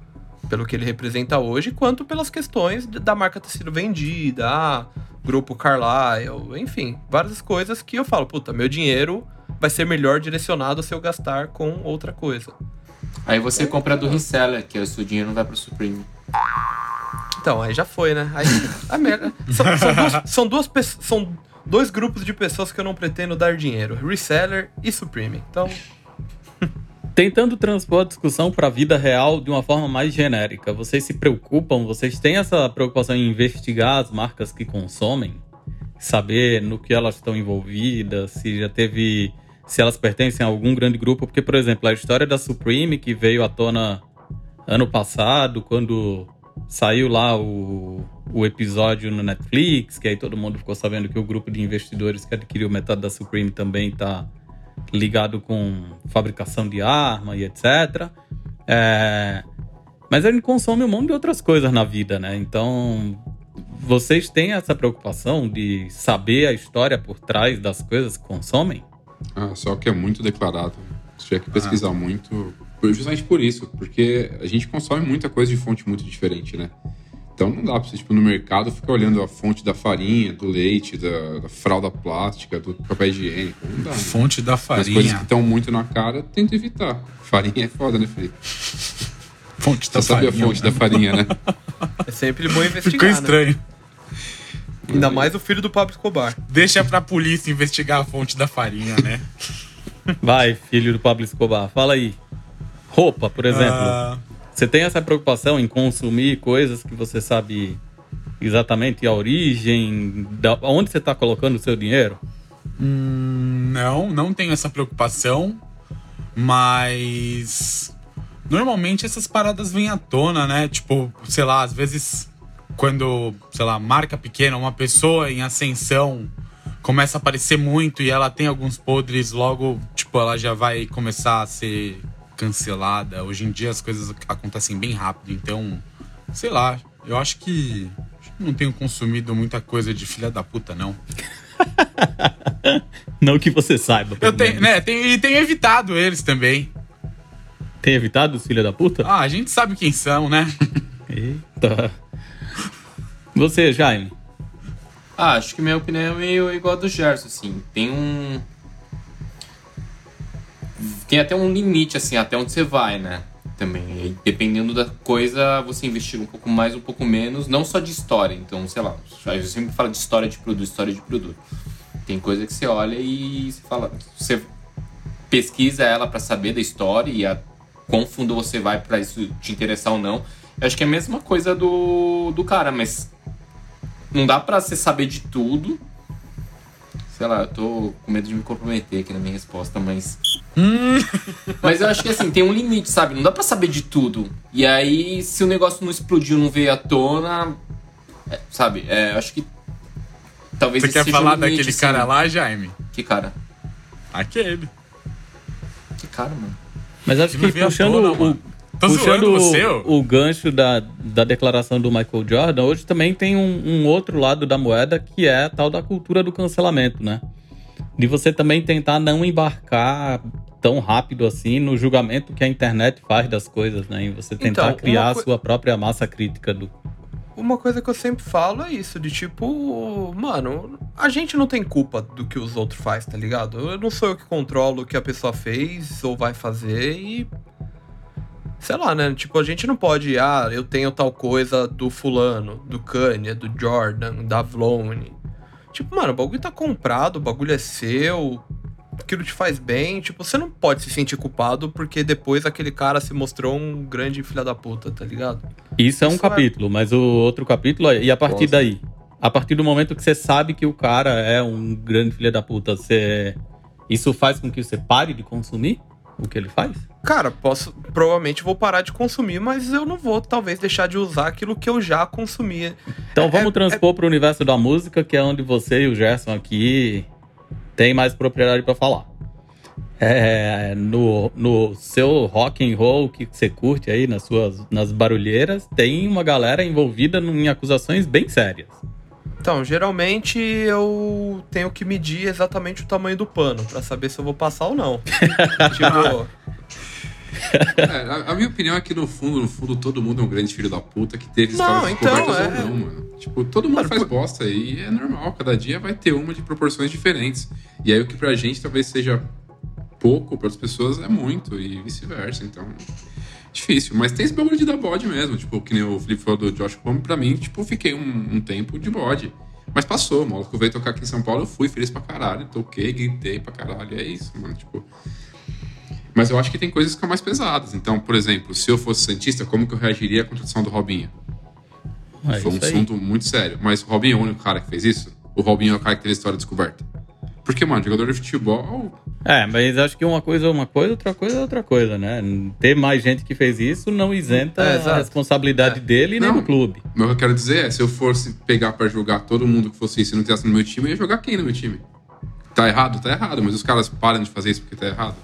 pelo que ele representa hoje, quanto pelas questões da marca ter sido vendida, ah, grupo Carlyle, enfim, várias coisas que eu falo, puta, meu dinheiro vai ser melhor direcionado se eu gastar com outra coisa. Aí você compra do reseller, que o seu dinheiro não vai pro Supreme. Então, aí já foi, né? Aí, a merda. São, são duas, são, duas pe- são dois grupos de pessoas que eu não pretendo dar dinheiro: reseller e Supreme. Então, Tentando transpor a discussão para a vida real de uma forma mais genérica, vocês se preocupam, vocês têm essa preocupação em investigar as marcas que consomem? Saber no que elas estão envolvidas, se já teve. se elas pertencem a algum grande grupo? Porque, por exemplo, a história da Supreme, que veio à tona ano passado, quando saiu lá o, o episódio no Netflix, que aí todo mundo ficou sabendo que o grupo de investidores que adquiriu metade da Supreme também está ligado com fabricação de arma e etc. É, Mas a gente consome um monte de outras coisas na vida, né? Então, vocês têm essa preocupação de saber a história por trás das coisas que consomem? Ah, só que é muito declarado. Você tiver que pesquisar muito. Justamente por isso, porque a gente consome muita coisa de fonte muito diferente, né? Então não dá pra você, tipo, no mercado ficar olhando a fonte da farinha, do leite, da, da fralda plástica, do papel higiênico. Não dá. Né? Fonte da As coisas que farinha. estão muito na cara, tenta evitar. Farinha é foda, né, Felipe? Fonte da Você sabe farinha. a fonte da farinha, né? é sempre bom investigar. Ficou né? estranho. Ainda mais o filho do Pablo Escobar. Deixa pra polícia investigar a fonte da farinha, né? Vai, filho do Pablo Escobar, fala aí. Roupa, por exemplo. Ah, Você tem essa preocupação em consumir coisas que você sabe exatamente a origem, da onde você está colocando o seu dinheiro? hum, não, não tenho essa preocupação. Mas. Normalmente essas paradas vêm à tona, né? Tipo, sei lá, às vezes quando, sei lá, marca pequena, uma pessoa em ascensão começa a aparecer muito e ela tem alguns podres, logo, tipo, ela já vai começar a ser cancelada. Hoje em dia as coisas acontecem bem rápido, então, sei lá, eu acho que acho que não tenho consumido muita coisa de filha da puta, não. Não que você saiba. Eu tenho, né, tenho, e tenho evitado eles também. Tem evitado os filhos da puta? Ah, a gente sabe quem são, né? Eita. Você, Jaime? Ah, acho que minha opinião é meio igual a do Gerson, assim. Tem um. Tem até um limite, assim, até onde você vai, né? Também. E dependendo da coisa, você investiga um pouco mais, um pouco menos. Não só de história. Então, sei lá. Eu sempre falo de história de produto, história de produto. Tem coisa que você olha e você fala. Você pesquisa ela pra saber da história e a quão fundo você vai pra isso te interessar ou não. Eu acho que é a mesma coisa do, do cara, mas não dá pra você saber de tudo. Sei lá, eu tô com medo de me comprometer aqui na minha resposta, mas. mas eu acho que assim, tem um limite, sabe? Não dá pra saber de tudo. E aí, se o negócio não explodiu, não veio à tona. é, sabe? É, eu acho que. Talvez Você quer falar limite, daquele assim. cara lá, Jaime? Que cara? Aquele. Que cara, mano? Mas acho Que puxando, tona, o, mano. Tô puxando zoando o, o gancho da, da declaração do Michael Jordan, hoje também tem um, um outro lado da moeda que é a tal da cultura do cancelamento, né? De você também tentar não embarcar tão rápido assim no julgamento que a internet faz das coisas, né? E você tentar Então, criar a sua própria massa crítica do. uma coisa que eu sempre falo é isso, de tipo, mano, a gente não tem culpa do que os outros faz, tá ligado? Eu não sou eu que controlo o que a pessoa fez ou vai fazer e. Sei lá, né? Tipo, a gente não pode, ah, eu tenho tal coisa do fulano, do Kanye, do Jordan, da Vlone. Tipo, mano, o bagulho tá comprado, o bagulho é seu, aquilo te faz bem, tipo, você não pode se sentir culpado porque depois aquele cara se mostrou um grande filho da puta, tá ligado? Isso é um Isso é- capítulo, mas o outro capítulo é. E a partir Gosto. daí? A partir do momento que você sabe que o cara é um grande filho da puta, você. Isso faz com que você pare de consumir o que ele faz? Cara, posso. Provavelmente vou parar de consumir, mas eu não vou, talvez, deixar de usar aquilo que eu já consumia. Então É- vamos é- transpor para o universo da música, que é onde você e o Gerson aqui tem mais propriedade para falar. É, no, no seu rock and roll que você curte aí nas suas nas barulheiras, tem uma galera envolvida em acusações bem sérias. Então, geralmente eu tenho que medir exatamente o tamanho do pano pra saber se eu vou passar ou não. tipo, É, a, a minha opinião é que no fundo, no fundo, todo mundo é um grande filho da puta que teve Não, histórias então, é- ou não, mano. Tipo, todo mundo faz por- bosta e é normal. Cada dia vai ter uma de proporções diferentes. E aí o que pra gente talvez seja pouco, para as pessoas é muito e vice-versa. Então, difícil. Mas tem esse bagulho de dar bode mesmo. Tipo, que nem o Felipe falou do Josh Homme, pra mim, tipo, fiquei um, um tempo de bode. Mas passou, o maluco veio tocar aqui em São Paulo, eu fui feliz pra caralho, toquei, gritei pra caralho, é isso, mano, tipo... Mas eu acho que tem coisas que são mais pesadas. Então, por exemplo, se eu fosse Santista, como que eu reagiria à contratação do Robinho? É Foi um assunto muito sério. Mas o Robinho é o único cara que fez isso? O Robinho é o cara que teve a história descoberta? Porque, mano, jogador de futebol É, mas acho que uma coisa é uma coisa, outra coisa é outra coisa, né? Ter mais gente que fez isso não isenta É, a responsabilidade É. dele nem Não. do clube. Mas o que eu quero dizer é, se eu fosse pegar pra jogar todo mundo que fosse isso e não tivesse no meu time, eu ia jogar quem no meu time? Tá errado? Tá errado, mas os caras param de fazer isso porque tá errado.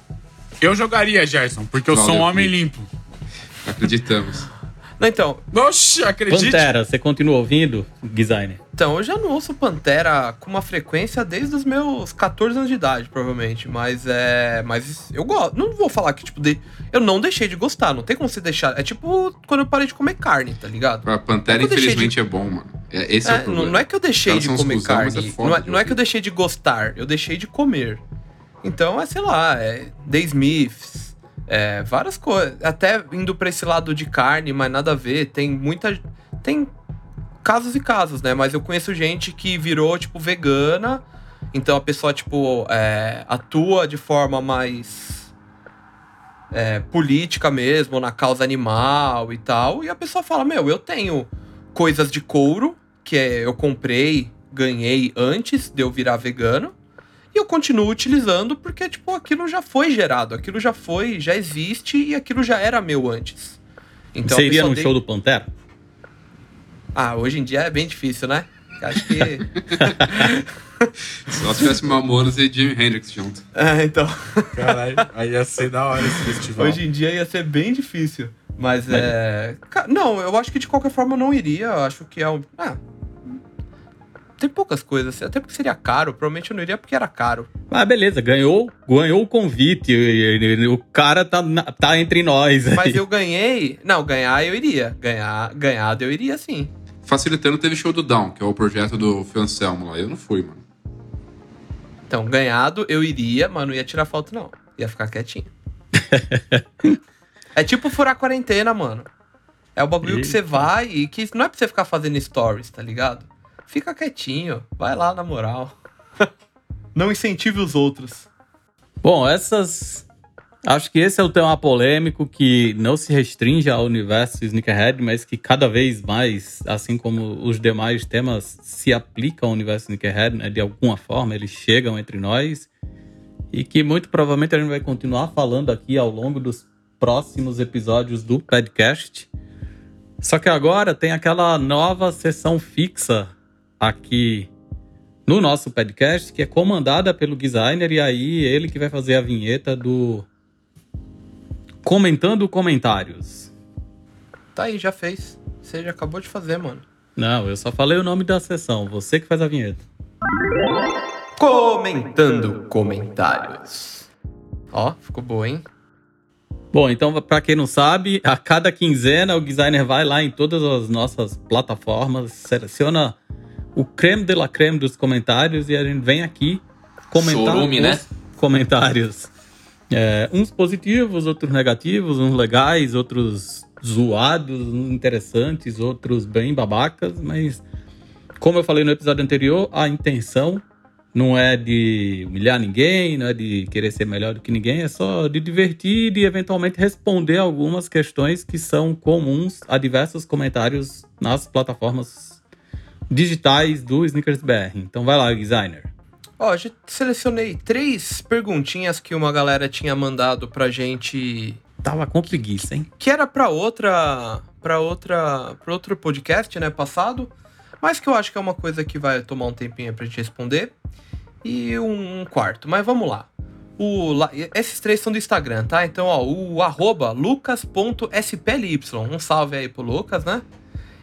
Eu jogaria, Gerson, porque eu sou um homem limpo. Acreditamos. Então, Oxe, acredite. Pantera, você continua ouvindo, Designer? então, eu já não ouço Pantera com uma frequência desde os meus 14 anos de idade, provavelmente. Mas é. Mas eu gosto. Não vou falar que, tipo, de, eu não deixei de gostar. Não tem como você deixar. É tipo quando eu parei de comer carne, tá ligado? A Pantera, Eu deixei infelizmente, é bom, mano. É, esse é, É, o não, problema. não é que eu deixei de comer mas carne. é não, é, de não é que eu deixei de gostar, eu deixei de comer. Então é, sei lá, é The Smiths, é, várias coisas. Até indo pra esse lado de carne, mas nada a ver. Tem muita. Tem casos e casos, né? Mas eu conheço gente que virou, tipo, vegana. Então a pessoa, tipo, é, atua de forma mais. é, política mesmo, na causa animal e tal. E a pessoa fala: Meu, eu tenho coisas de couro que é, eu comprei, ganhei antes de eu virar vegano. E eu continuo utilizando porque, tipo, aquilo já foi gerado, aquilo já foi, já existe e aquilo já era meu antes. Então, você iria pessoa no de- show do Pantera? Ah, hoje em dia é bem difícil, né? Acho que. Só se tivesse Mamonas e Jimi Hendrix junto. é, então. Caralho, aí ia ser da hora esse festival. Hoje em dia ia ser bem difícil. Mas é. Ca- Não, eu acho que de qualquer forma eu não iria. Eu acho que é um. Ah. Tem poucas coisas, até porque seria caro. Provavelmente eu não iria porque era caro. Ah, beleza, ganhou, ganhou o convite. e- e- e- O cara tá, tá entre nós. Mas aí. eu ganhei. Não, ganhar eu iria. Ganhar, ganhado eu iria sim. Facilitando, teve show do Down, que é o projeto do Fio Anselmo lá. Eu não fui, mano. Então, ganhado eu iria, mas não ia tirar foto, não. Ia ficar quietinho. é tipo furar quarentena, mano. É o bagulho que Eita. você vai e que não é pra você ficar fazendo stories, tá ligado? Fica quietinho, vai lá na moral. não incentive os outros. Bom, essas. Acho que esse é o tema polêmico que não se restringe ao universo Sneakerhead, mas que cada vez mais, assim como os demais temas, se aplicam ao universo Sneakerhead, né? De alguma forma, eles chegam entre nós. E que muito provavelmente a gente vai continuar falando aqui ao longo dos próximos episódios do podcast. Só que agora tem aquela nova sessão fixa aqui no nosso podcast, que é comandada pelo designer, e aí ele que vai fazer a vinheta do Comentando Comentários. Tá aí, já fez. Você já acabou de fazer, mano. Não, eu só falei o nome da sessão, você que faz a vinheta. Comentando comentários. Ó, ficou boa, hein? Bom, então, para quem não sabe, a cada quinzena o designer vai lá em todas as nossas plataformas, seleciona o creme de la creme dos comentários e a gente vem aqui comentar Chorume, os né? comentários. É, uns positivos, outros negativos, uns legais, outros zoados, uns interessantes, outros bem babacas, mas como eu falei no episódio anterior, a intenção não é de humilhar ninguém, não é de querer ser melhor do que ninguém, é só de divertir e eventualmente responder algumas questões que são comuns a diversos comentários nas plataformas digitais do Snickers BR. Então vai lá, designer. Ó, já selecionei três perguntinhas que uma galera tinha mandado pra gente, Tava com preguiça, hein? que era pra outra, para outra, para outro podcast, né, passado, mas que eu acho que é uma coisa que vai tomar um tempinho pra gente responder. E um, quarto, mas vamos lá. O, esses três são do Instagram, tá? Então, ó, o arroba lucas.sply. Um salve aí pro Lucas, né?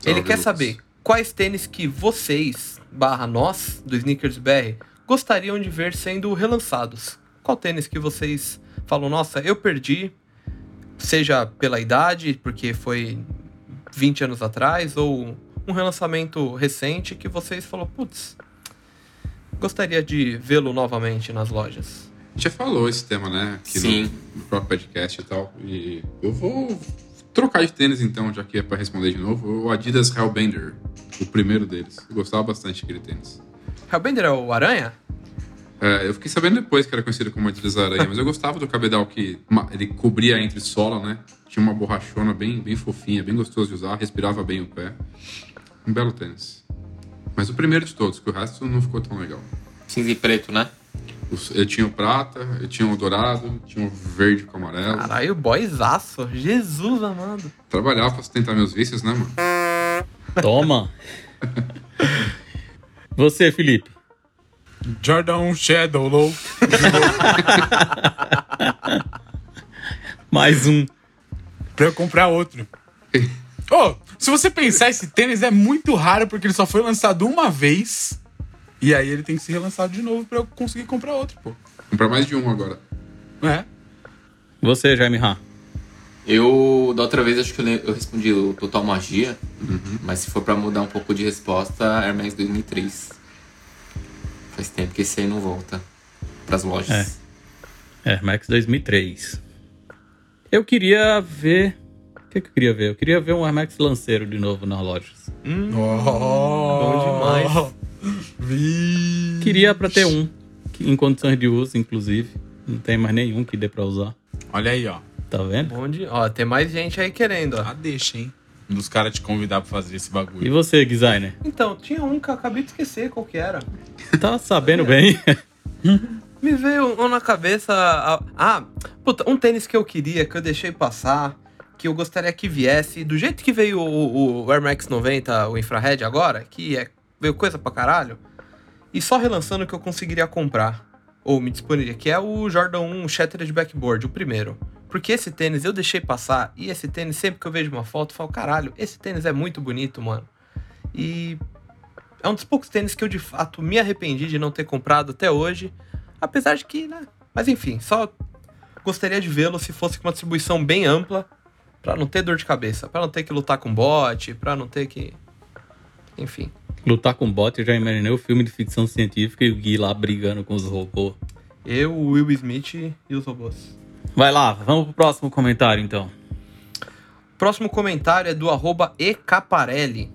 Ele Salve, quer Lucas. saber quais tênis que vocês, barra nós, do Sneakers BR, gostariam de ver sendo relançados. Qual tênis que vocês falam, nossa, eu perdi, seja pela idade, porque foi 20 anos atrás, ou um relançamento recente que vocês falam, putz, gostaria de vê-lo novamente nas lojas. A gente já falou esse tema, né? Aqui Sim. No, no próprio podcast e tal. E eu vou trocar de tênis então, já que é pra responder de novo. O Adidas Hellbender, o primeiro deles. Eu gostava bastante daquele tênis. Hellbender é o Aranha? É, eu fiquei sabendo depois que era conhecido como Adidas Aranha, mas eu gostava do cabedal que ele cobria entre sola, né? Tinha uma borrachona bem, bem fofinha, bem gostoso de usar, respirava bem o pé. Um belo tênis. Mas o primeiro de todos, que o resto não ficou tão legal. Cinza e preto, né? Eu tinha o prata, eu tinha o dourado, tinha o verde com amarelo. Caralho, boyzaço. Jesus amado. Trabalhava pra sustentar meus vícios, né, mano? Toma! Você, Felipe. Jordan Shadow Low. Mais um. pra eu comprar outro. Ô, se você pensar, esse tênis é muito raro porque ele só foi lançado uma vez. E aí ele tem que ser relançado de novo pra eu conseguir comprar outro, pô. Comprar mais de um agora. É. Você, Jaime Han. Eu, da outra vez, acho que eu, eu respondi o Total Magia. Mas se for pra mudar um pouco de resposta, Air Max 2003. Faz tempo que esse aí não volta pras lojas. Air Max 2003. Eu queria ver. O que, que eu queria ver? Eu queria ver um Air Max lanceiro de novo nas lojas. bom demais. Vi. Queria pra ter um, em condições de uso, inclusive. Não tem mais nenhum que dê pra usar. Olha aí, ó. Tá vendo? Bom de... Ó, tem mais gente aí querendo, ó. Ah, deixa, hein? Um dos caras te convidar pra fazer esse E bagulho. você, designer? Então, tinha um que eu acabei de esquecer qual que era. Tá sabendo bem? Me veio um na cabeça. Ah, puta, um tênis que eu queria, que eu deixei passar, que eu gostaria que viesse, do jeito que veio o, o Air Max 90, o Infrared agora, que é, veio coisa pra caralho, e só relançando que eu conseguiria comprar, ou me disponiria, que é o Jordan 1 Shattered Backboard, o primeiro. Porque esse tênis eu deixei passar, e esse tênis, sempre que eu vejo uma foto, eu falo, caralho, esse tênis é muito bonito, mano. E é um dos poucos tênis que eu de fato me arrependi de não ter comprado até hoje. Apesar de que, né? Mas enfim, só gostaria de vê-lo se fosse com uma distribuição bem ampla, pra não ter dor de cabeça, pra não ter que lutar com bot, pra não ter que. Enfim. Lutar com bot, eu já imaginei o filme de ficção científica e o Gui lá brigando com os robôs. Eu, o Will Smith e os robôs. Vai lá, vamos pro próximo comentário então. Próximo comentário é do arroba ecaparelli.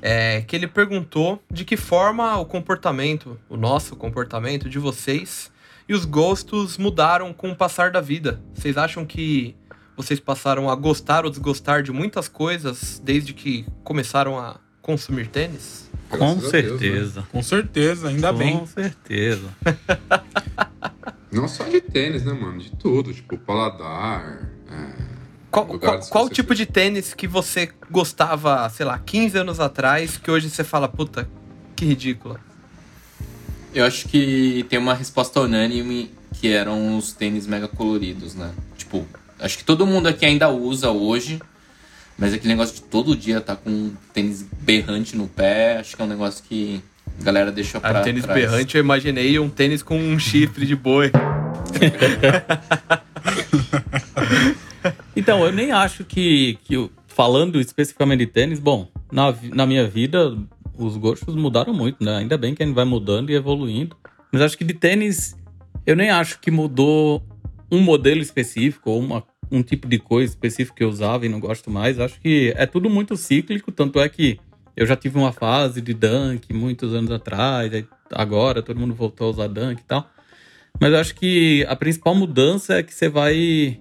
É, que ele perguntou de que forma o comportamento, o nosso comportamento de vocês e os gostos mudaram com o passar da vida. Vocês acham que vocês passaram a gostar ou desgostar de muitas coisas desde que começaram a consumir tênis? Com Graças a Deus, né? certeza. Com certeza, ainda Com bem. certeza. Não só de tênis, né, mano? De tudo. Tipo, paladar. é, Qual, qual, qual tipo foi. de tênis que você gostava, sei lá, 15 anos atrás, que hoje você fala, puta, que ridículo? Eu acho que tem uma resposta unânime que eram os tênis mega coloridos, né? Tipo, acho que todo mundo aqui ainda usa hoje, mas aquele negócio de todo dia tá com um tênis berrante no pé, acho que é um negócio que a galera deixa pra Ah, tênis trás. berrante, eu imaginei um tênis com um chifre de boi. Então, eu nem acho que, que eu- falando especificamente de tênis, bom, na, na minha vida os gostos mudaram muito, né? Ainda bem que a gente vai mudando e evoluindo. Mas acho que de tênis, eu nem acho que mudou um modelo específico ou uma, um tipo de coisa específica que eu usava e não gosto mais. Acho que é tudo muito cíclico, tanto é que eu já tive uma fase de dunk muitos anos atrás, agora todo mundo voltou a usar dunk e tal. Mas eu acho que a principal mudança é que você vai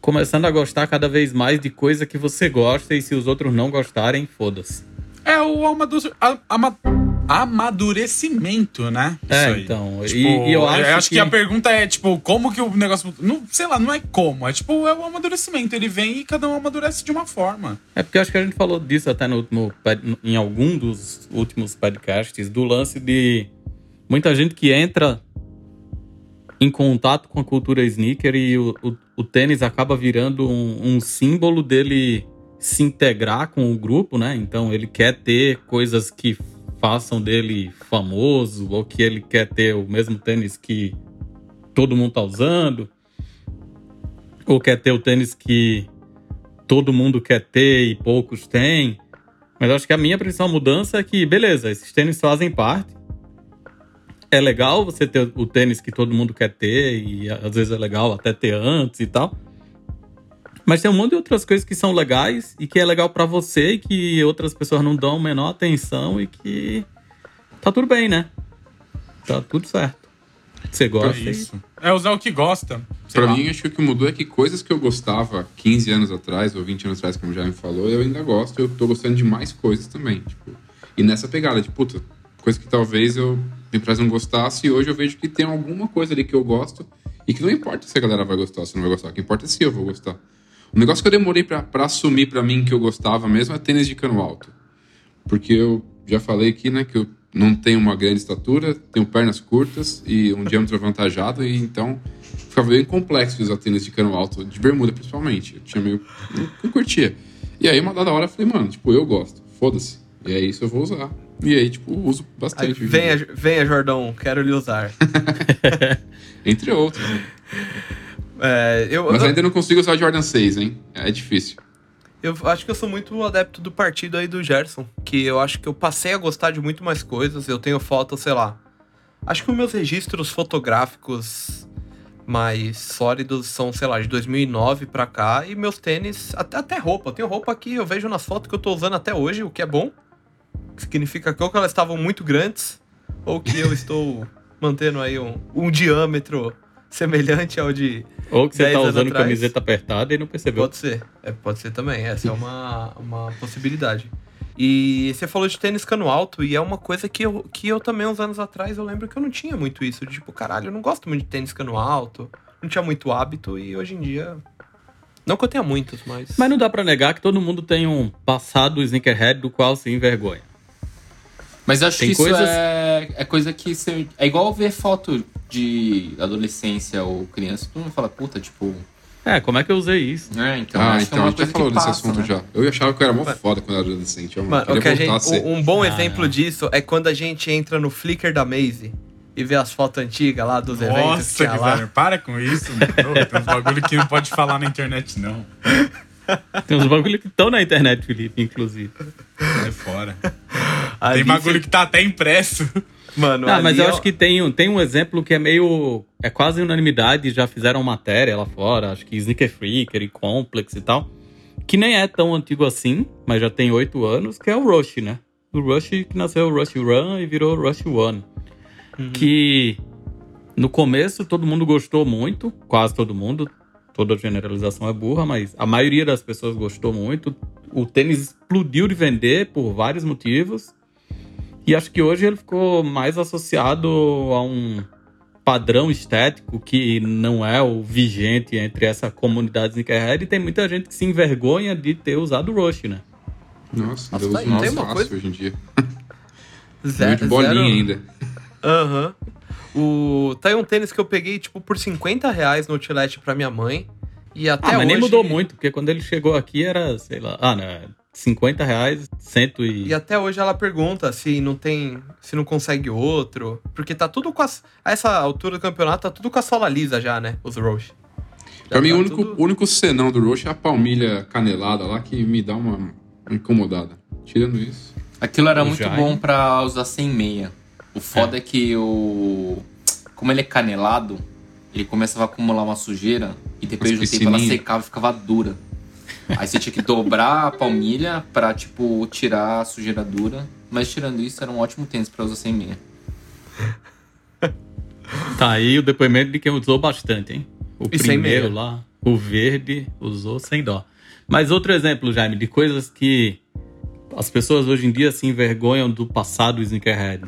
começando a gostar cada vez mais de coisa que você gosta e se os outros não gostarem, foda-se. É o amadu- a- ama- amadurecimento, né? É, então. Tipo, e, e eu acho, que... a pergunta é, tipo, como que o negócio. Não, sei lá, não é como. É tipo, é o amadurecimento. Ele vem e cada um amadurece de uma forma. É porque eu acho que a gente falou disso até no último, em algum dos últimos podcasts, do lance de muita gente que entra em contato com a cultura sneaker e o, o, o tênis acaba virando um, um símbolo dele se integrar com o grupo, né? Então ele quer ter coisas que façam dele famoso, ou que ele quer ter o mesmo tênis que todo mundo tá usando, ou quer ter o tênis que todo mundo quer ter e poucos têm. Mas acho que a minha principal mudança é que, beleza, esses tênis fazem parte. É legal você ter o tênis que todo mundo quer ter, e às vezes é legal até ter antes e tal. Mas tem um monte de outras coisas que são legais e que é legal pra você e que outras pessoas não dão a menor atenção e que tá tudo bem, né? Tá tudo certo. Você gosta. É e- isso. É usar o que gosta. Pra lá. mim, acho que o que mudou é que coisas que eu gostava 15 anos atrás, ou 20 anos atrás, como já me falou, eu ainda gosto. Eu tô gostando de mais coisas também. Tipo, e nessa pegada de, puta, coisa que talvez eu me trás não gostasse, e hoje eu vejo que tem alguma coisa ali que eu gosto, e que não importa se a galera vai gostar ou se não vai gostar, o que importa é se eu vou gostar. O negócio que eu demorei pra, pra assumir pra mim que eu gostava mesmo é tênis de cano alto. Porque eu já falei aqui, né, que eu não tenho uma grande estatura, tenho pernas curtas e um diâmetro avantajado, e então ficava bem complexo usar tênis de cano alto, de bermuda principalmente. Eu tinha meio. Não, curtia. E aí, uma dada hora, eu falei, mano, tipo, eu gosto, foda-se. E é isso, eu vou usar. E aí, tipo, uso Aí, bastante. em venha, venha, Jordão, quero lhe usar. Entre outros. né? É, eu, Mas eu, ainda não consigo usar Jordan 6, hein? É difícil. eu acho que eu sou muito adepto do partido aí do Gerson. Que eu acho que eu passei a gostar de muito mais coisas. Eu tenho fotos, sei lá. Acho que os meus registros fotográficos mais sólidos são, sei lá, de 2009 pra cá. E meus tênis, até, até roupa. Eu tenho roupa que eu vejo nas fotos que eu tô usando até hoje, o que é bom. Significa que ou que elas estavam muito grandes, ou que eu estou mantendo aí um, um diâmetro semelhante ao de Ou que você 10 tá usando atrás. camiseta apertada e não percebeu. Pode ser. É, pode ser também. Essa é uma, uma possibilidade. E você falou de tênis cano alto, e é uma coisa que eu, que eu também, uns anos atrás, eu lembro que eu não tinha muito isso. De, tipo, caralho, eu não gosto muito de tênis cano alto. Não tinha muito hábito, e hoje em dia. Não que eu tenha muitos, mas. Mas não dá pra negar que todo mundo tem um passado sneakerhead do qual se envergonha. Mas eu acho Tem que isso coisas- é, é coisa que você. É igual ver foto de adolescência ou criança, todo mundo fala, puta, tipo. É, como é que eu usei isso? É, então, ah, acho que é então a uma gente já falou que desse passa, assunto né? já. Eu achava que eu era mó foda quando eu era adolescente. Eu Mano, que a gente, a ser. um, bom Ah, exemplo não. disso é quando a gente entra no Flickr da Maze e vê as fotos antigas lá dos eventos que Nossa, tinha lá. Guilherme, para com isso, mano. Tem uns bagulho que não pode falar na internet, não. Tem uns bagulho que estão na internet, Felipe, inclusive. Sai fora. Ali Tem bagulho que tá até impresso. Mano, Ah, mas ali eu é- acho que tem, um- tem um exemplo que é meio. É quase unanimidade, já fizeram matéria lá fora, acho que Sneaker Freaker e Complex e tal. Que nem é tão antigo assim, mas já tem oito anos, que é o Rush, né? O Rush que nasceu o Rush Run e virou Rush One. Que no começo todo mundo gostou muito, quase todo mundo. Toda generalização é burra, mas a maioria das pessoas gostou muito. O tênis explodiu de vender por vários motivos. E acho que hoje ele ficou mais associado a um padrão estético que não é o vigente entre essa comunidade sneakerhead e tem muita gente que se envergonha de ter usado o Rush, né? Nossa, Nossa, eu tá- uso tem uma fácil coisa- hoje em dia. Zero- Muito bolinha zero- ainda. Aham. O... Tá aí um tênis que eu peguei, tipo, por 50 reais no outlet pra minha mãe. E até ah, mas hoje... nem mudou muito, porque quando ele chegou aqui era, sei lá, ah, né, 50 reais, cento e... E até hoje ela pergunta se não tem. se não consegue outro. Porque tá tudo com as. A essa altura do campeonato tá tudo com a sola lisa já, né? Os Roche. Pra mim, tá o único, tudo- o único senão do Roche é a palmilha canelada lá que me dá uma, incomodada. Tirando isso. Aquilo era O muito bom pra usar sem meia. O foda é. que o. Como ele é canelado, ele começava a acumular uma sujeira e depois de um tempo ela secava e ficava dura. Aí você tinha que dobrar a palmilha pra, tipo, tirar a sujeira dura. Mas tirando isso, era um ótimo tênis pra usar sem meia. Tá aí o depoimento de quem usou bastante, hein? O E sem primeiro lá, o verde, usou sem dó. Mas outro exemplo, Jaime, de coisas que as pessoas hoje em dia se envergonham do passado sneakerhead.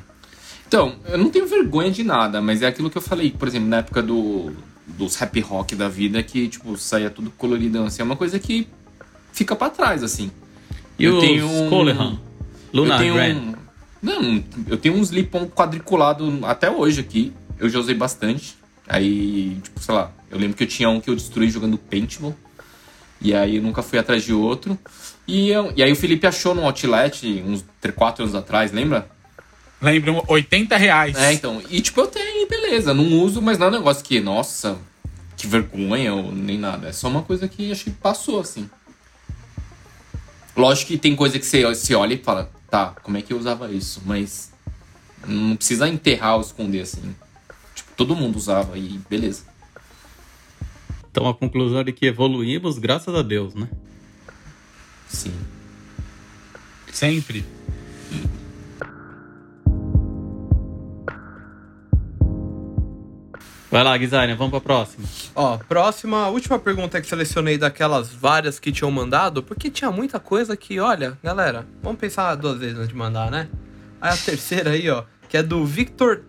Então, eu não tenho vergonha de nada, mas é aquilo que eu falei, por exemplo, na época do, dos rap rock da vida, que, tipo, saía tudo coloridão, assim. É uma coisa que fica pra trás, assim. E Eu tenho um- Colehan, Lunar eu tenho Grand. um, Não, eu tenho um slip-on quadriculado até hoje aqui. Eu já usei bastante. Aí, tipo, sei lá, eu lembro que eu tinha um que eu destruí jogando paintball. E aí eu nunca fui atrás de outro. E, eu- e aí o Felipe achou no outlet uns 4 anos atrás, lembra? Lembram? 80 reais. É, então. E tipo, eu tenho, beleza, não uso, mas não é um negócio que, nossa, que vergonha ou nem nada. É só uma coisa que acho que passou, assim. Lógico que tem coisa que você se olha e fala, tá, como é que eu usava isso? Mas não precisa enterrar ou esconder, assim. Tipo, todo mundo usava e beleza. Então a conclusão é de que evoluímos graças a Deus, né? Sim. Sempre. Vai lá, Guizaine, vamos pra próxima. Ó, próxima, última pergunta que selecionei daquelas várias que tinham mandado, porque tinha muita coisa que, olha, galera, vamos pensar duas vezes antes de mandar, né? Aí a terceira aí, ó, que é do Victor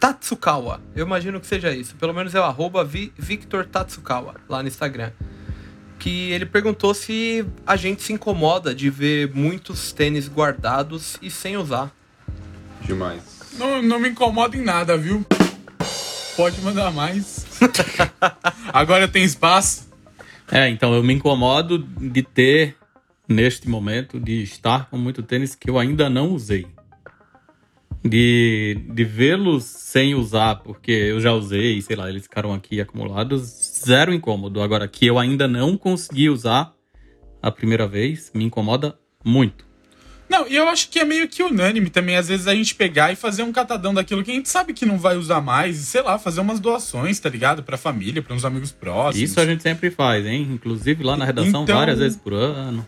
Tatsukawa. Eu imagino que seja isso. Pelo menos é o arroba Vi- Victor Tatsukawa, lá no Instagram. Que ele perguntou se a gente se incomoda de ver muitos tênis guardados e sem usar. Demais. Não, não me incomoda em nada, viu? Pode mandar mais. Agora tem espaço. É, então eu me incomodo de ter, neste momento, de estar com muito tênis que eu ainda não usei. De, de vê-los sem usar, porque eu já usei, sei lá, eles ficaram aqui acumulados, zero incômodo. Agora, que eu ainda não consegui usar a primeira vez, me incomoda muito. Não, e eu acho que é meio que unânime também, às vezes, a gente pegar e fazer um catadão daquilo que a gente sabe que não vai usar mais, e sei lá, fazer umas doações, tá ligado? Pra família, pra uns amigos próximos. Isso a gente sempre faz, hein? Inclusive lá na redação, Então- várias vezes por ano.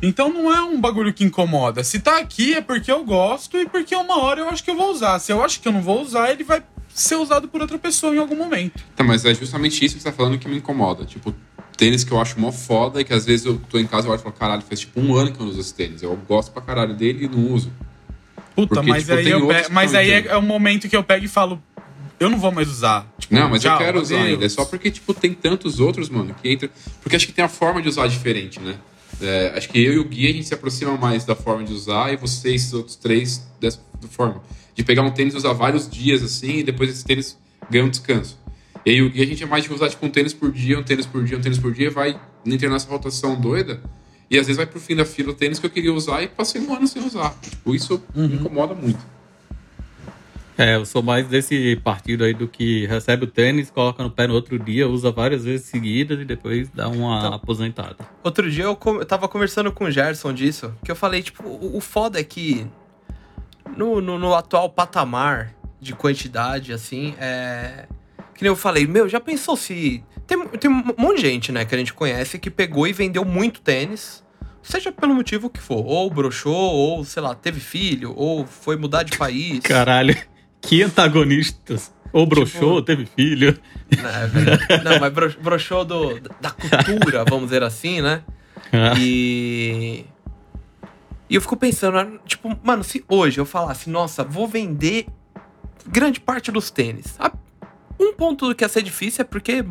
Então não é um bagulho que incomoda. Se tá aqui é porque eu gosto e porque uma hora eu acho que eu vou usar. Se eu acho que eu não vou usar, ele vai ser usado por outra pessoa em algum momento. Tá, mas é justamente isso que você tá falando que me incomoda. Tipo, tênis que eu acho mó foda e que às vezes eu tô em casa e olho e falo, caralho, faz tipo um ano que eu não uso esse tênis. Eu gosto pra caralho dele e não uso. Puta, Porque, mas tipo, aí, eu pe- mas aí é, é o momento que eu pego e falo, eu não vou mais usar. Tipo, Não, mas eu tchau, quero usar adeus. ainda. É só porque, tipo, tem tantos outros, mano, que entra. Porque acho que tem a forma de usar diferente, né? É, acho que eu e o Gui a gente se aproxima mais da forma de usar e vocês, outros três, dessa forma. De pegar um tênis e usar vários dias assim e depois esse tênis ganha um descanso. E aí o Gui a gente é mais de usar tipo um tênis por dia, um tênis por dia, um tênis por dia, vai entrando nessa rotação doida. E às vezes vai pro fim da fila o tênis que eu queria usar e passei um ano sem usar. Tipo, isso me incomoda muito. É, eu sou mais desse partido aí do que recebe o tênis, coloca no pé no outro dia, usa várias vezes seguidas e depois dá uma Então. aposentada. Outro dia eu, com- eu tava conversando com o Gerson disso, que eu falei, tipo, o, o foda é que no, no, no atual patamar de quantidade, assim, é. Que nem eu falei, meu, já pensou se. Tem, tem um monte de gente, né, que a gente conhece que pegou e vendeu muito tênis, seja pelo motivo que for, ou broxou, ou, sei lá, teve filho, ou foi mudar de país. Caralho, que antagonistas. Ou broxou, teve filho. né, velho? Não, mas bro- broxou do, da cultura, vamos dizer assim, né? E. E eu fico pensando, tipo, mano, se hoje eu falasse, nossa, vou vender grande parte dos tênis. Um ponto que ia ser difícil é porque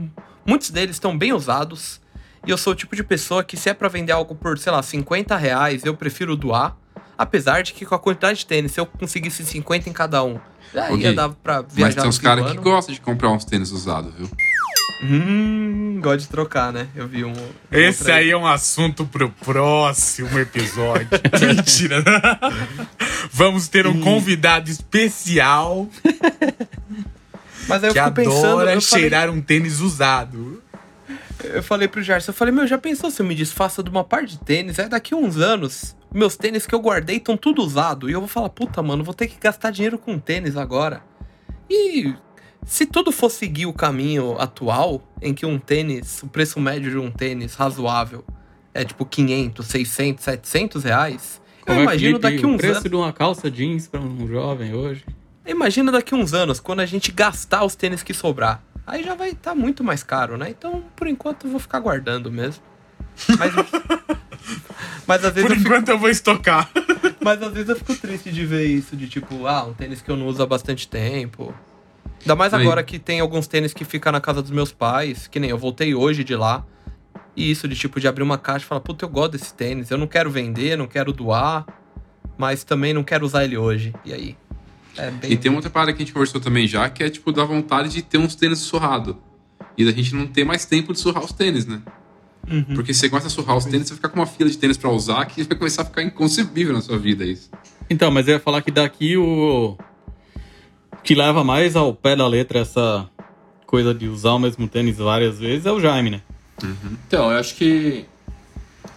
muitos deles estão bem usados. E eu sou o tipo de pessoa que, se é pra vender algo por, sei lá, 50 reais, eu prefiro doar. Apesar de que com a quantidade de tênis, se eu conseguisse 50 em cada um, já Ok. ia dar pra viajar Mas tem uns caras que gostam de comprar uns tênis usados, viu? Hum, gosta de trocar, né? Eu vi um. um Esse outro aí é um assunto pro próximo episódio. Mentira. Vamos ter um convidado especial Mas aí eu que fico pensando. adora Eu falei, cheirar um tênis usado. Eu falei pro Gerson, eu falei, meu, já pensou se eu me desfaço de uma par de tênis? É daqui uns anos, meus tênis que eu guardei estão tudo usado. E eu vou falar, puta, mano, vou ter que gastar dinheiro com tênis agora. E se tudo for seguir o caminho atual, em que um tênis, o preço médio de um tênis razoável é tipo 500, 600, 700 reais, Como eu é, imagino Felipe, daqui o uns preço anos. de uma calça jeans pra um jovem hoje. Imagina daqui uns anos, quando a gente gastar os tênis que sobrar. Aí já vai estar muito mais caro, né? Então, por enquanto, eu vou ficar guardando mesmo. Mas, mas às vezes Por eu fico, enquanto eu vou estocar. mas às vezes eu fico triste de ver isso, de tipo, ah, um tênis que eu não uso há bastante tempo. Ainda mais Aí. agora que tem alguns tênis que ficam na casa dos meus pais, que nem eu voltei hoje de lá. E isso de tipo, de abrir uma caixa e falar, puta, eu gosto desse tênis, eu não quero vender, não quero doar, mas também não quero usar ele hoje. E aí? É bem... E tem uma outra parada que a gente conversou também já, que é tipo da vontade de ter uns tênis surrado. E da gente não ter mais tempo de surrar os tênis, né? Uhum. Porque você gosta de surrar os tênis, você vai ficar com uma fila de tênis pra usar que vai começar a ficar inconcebível na sua vida isso. Então, mas eu ia falar que daqui o que leva mais ao pé da letra essa coisa de usar o mesmo tênis várias vezes é o Jaime, né? Então, eu acho que.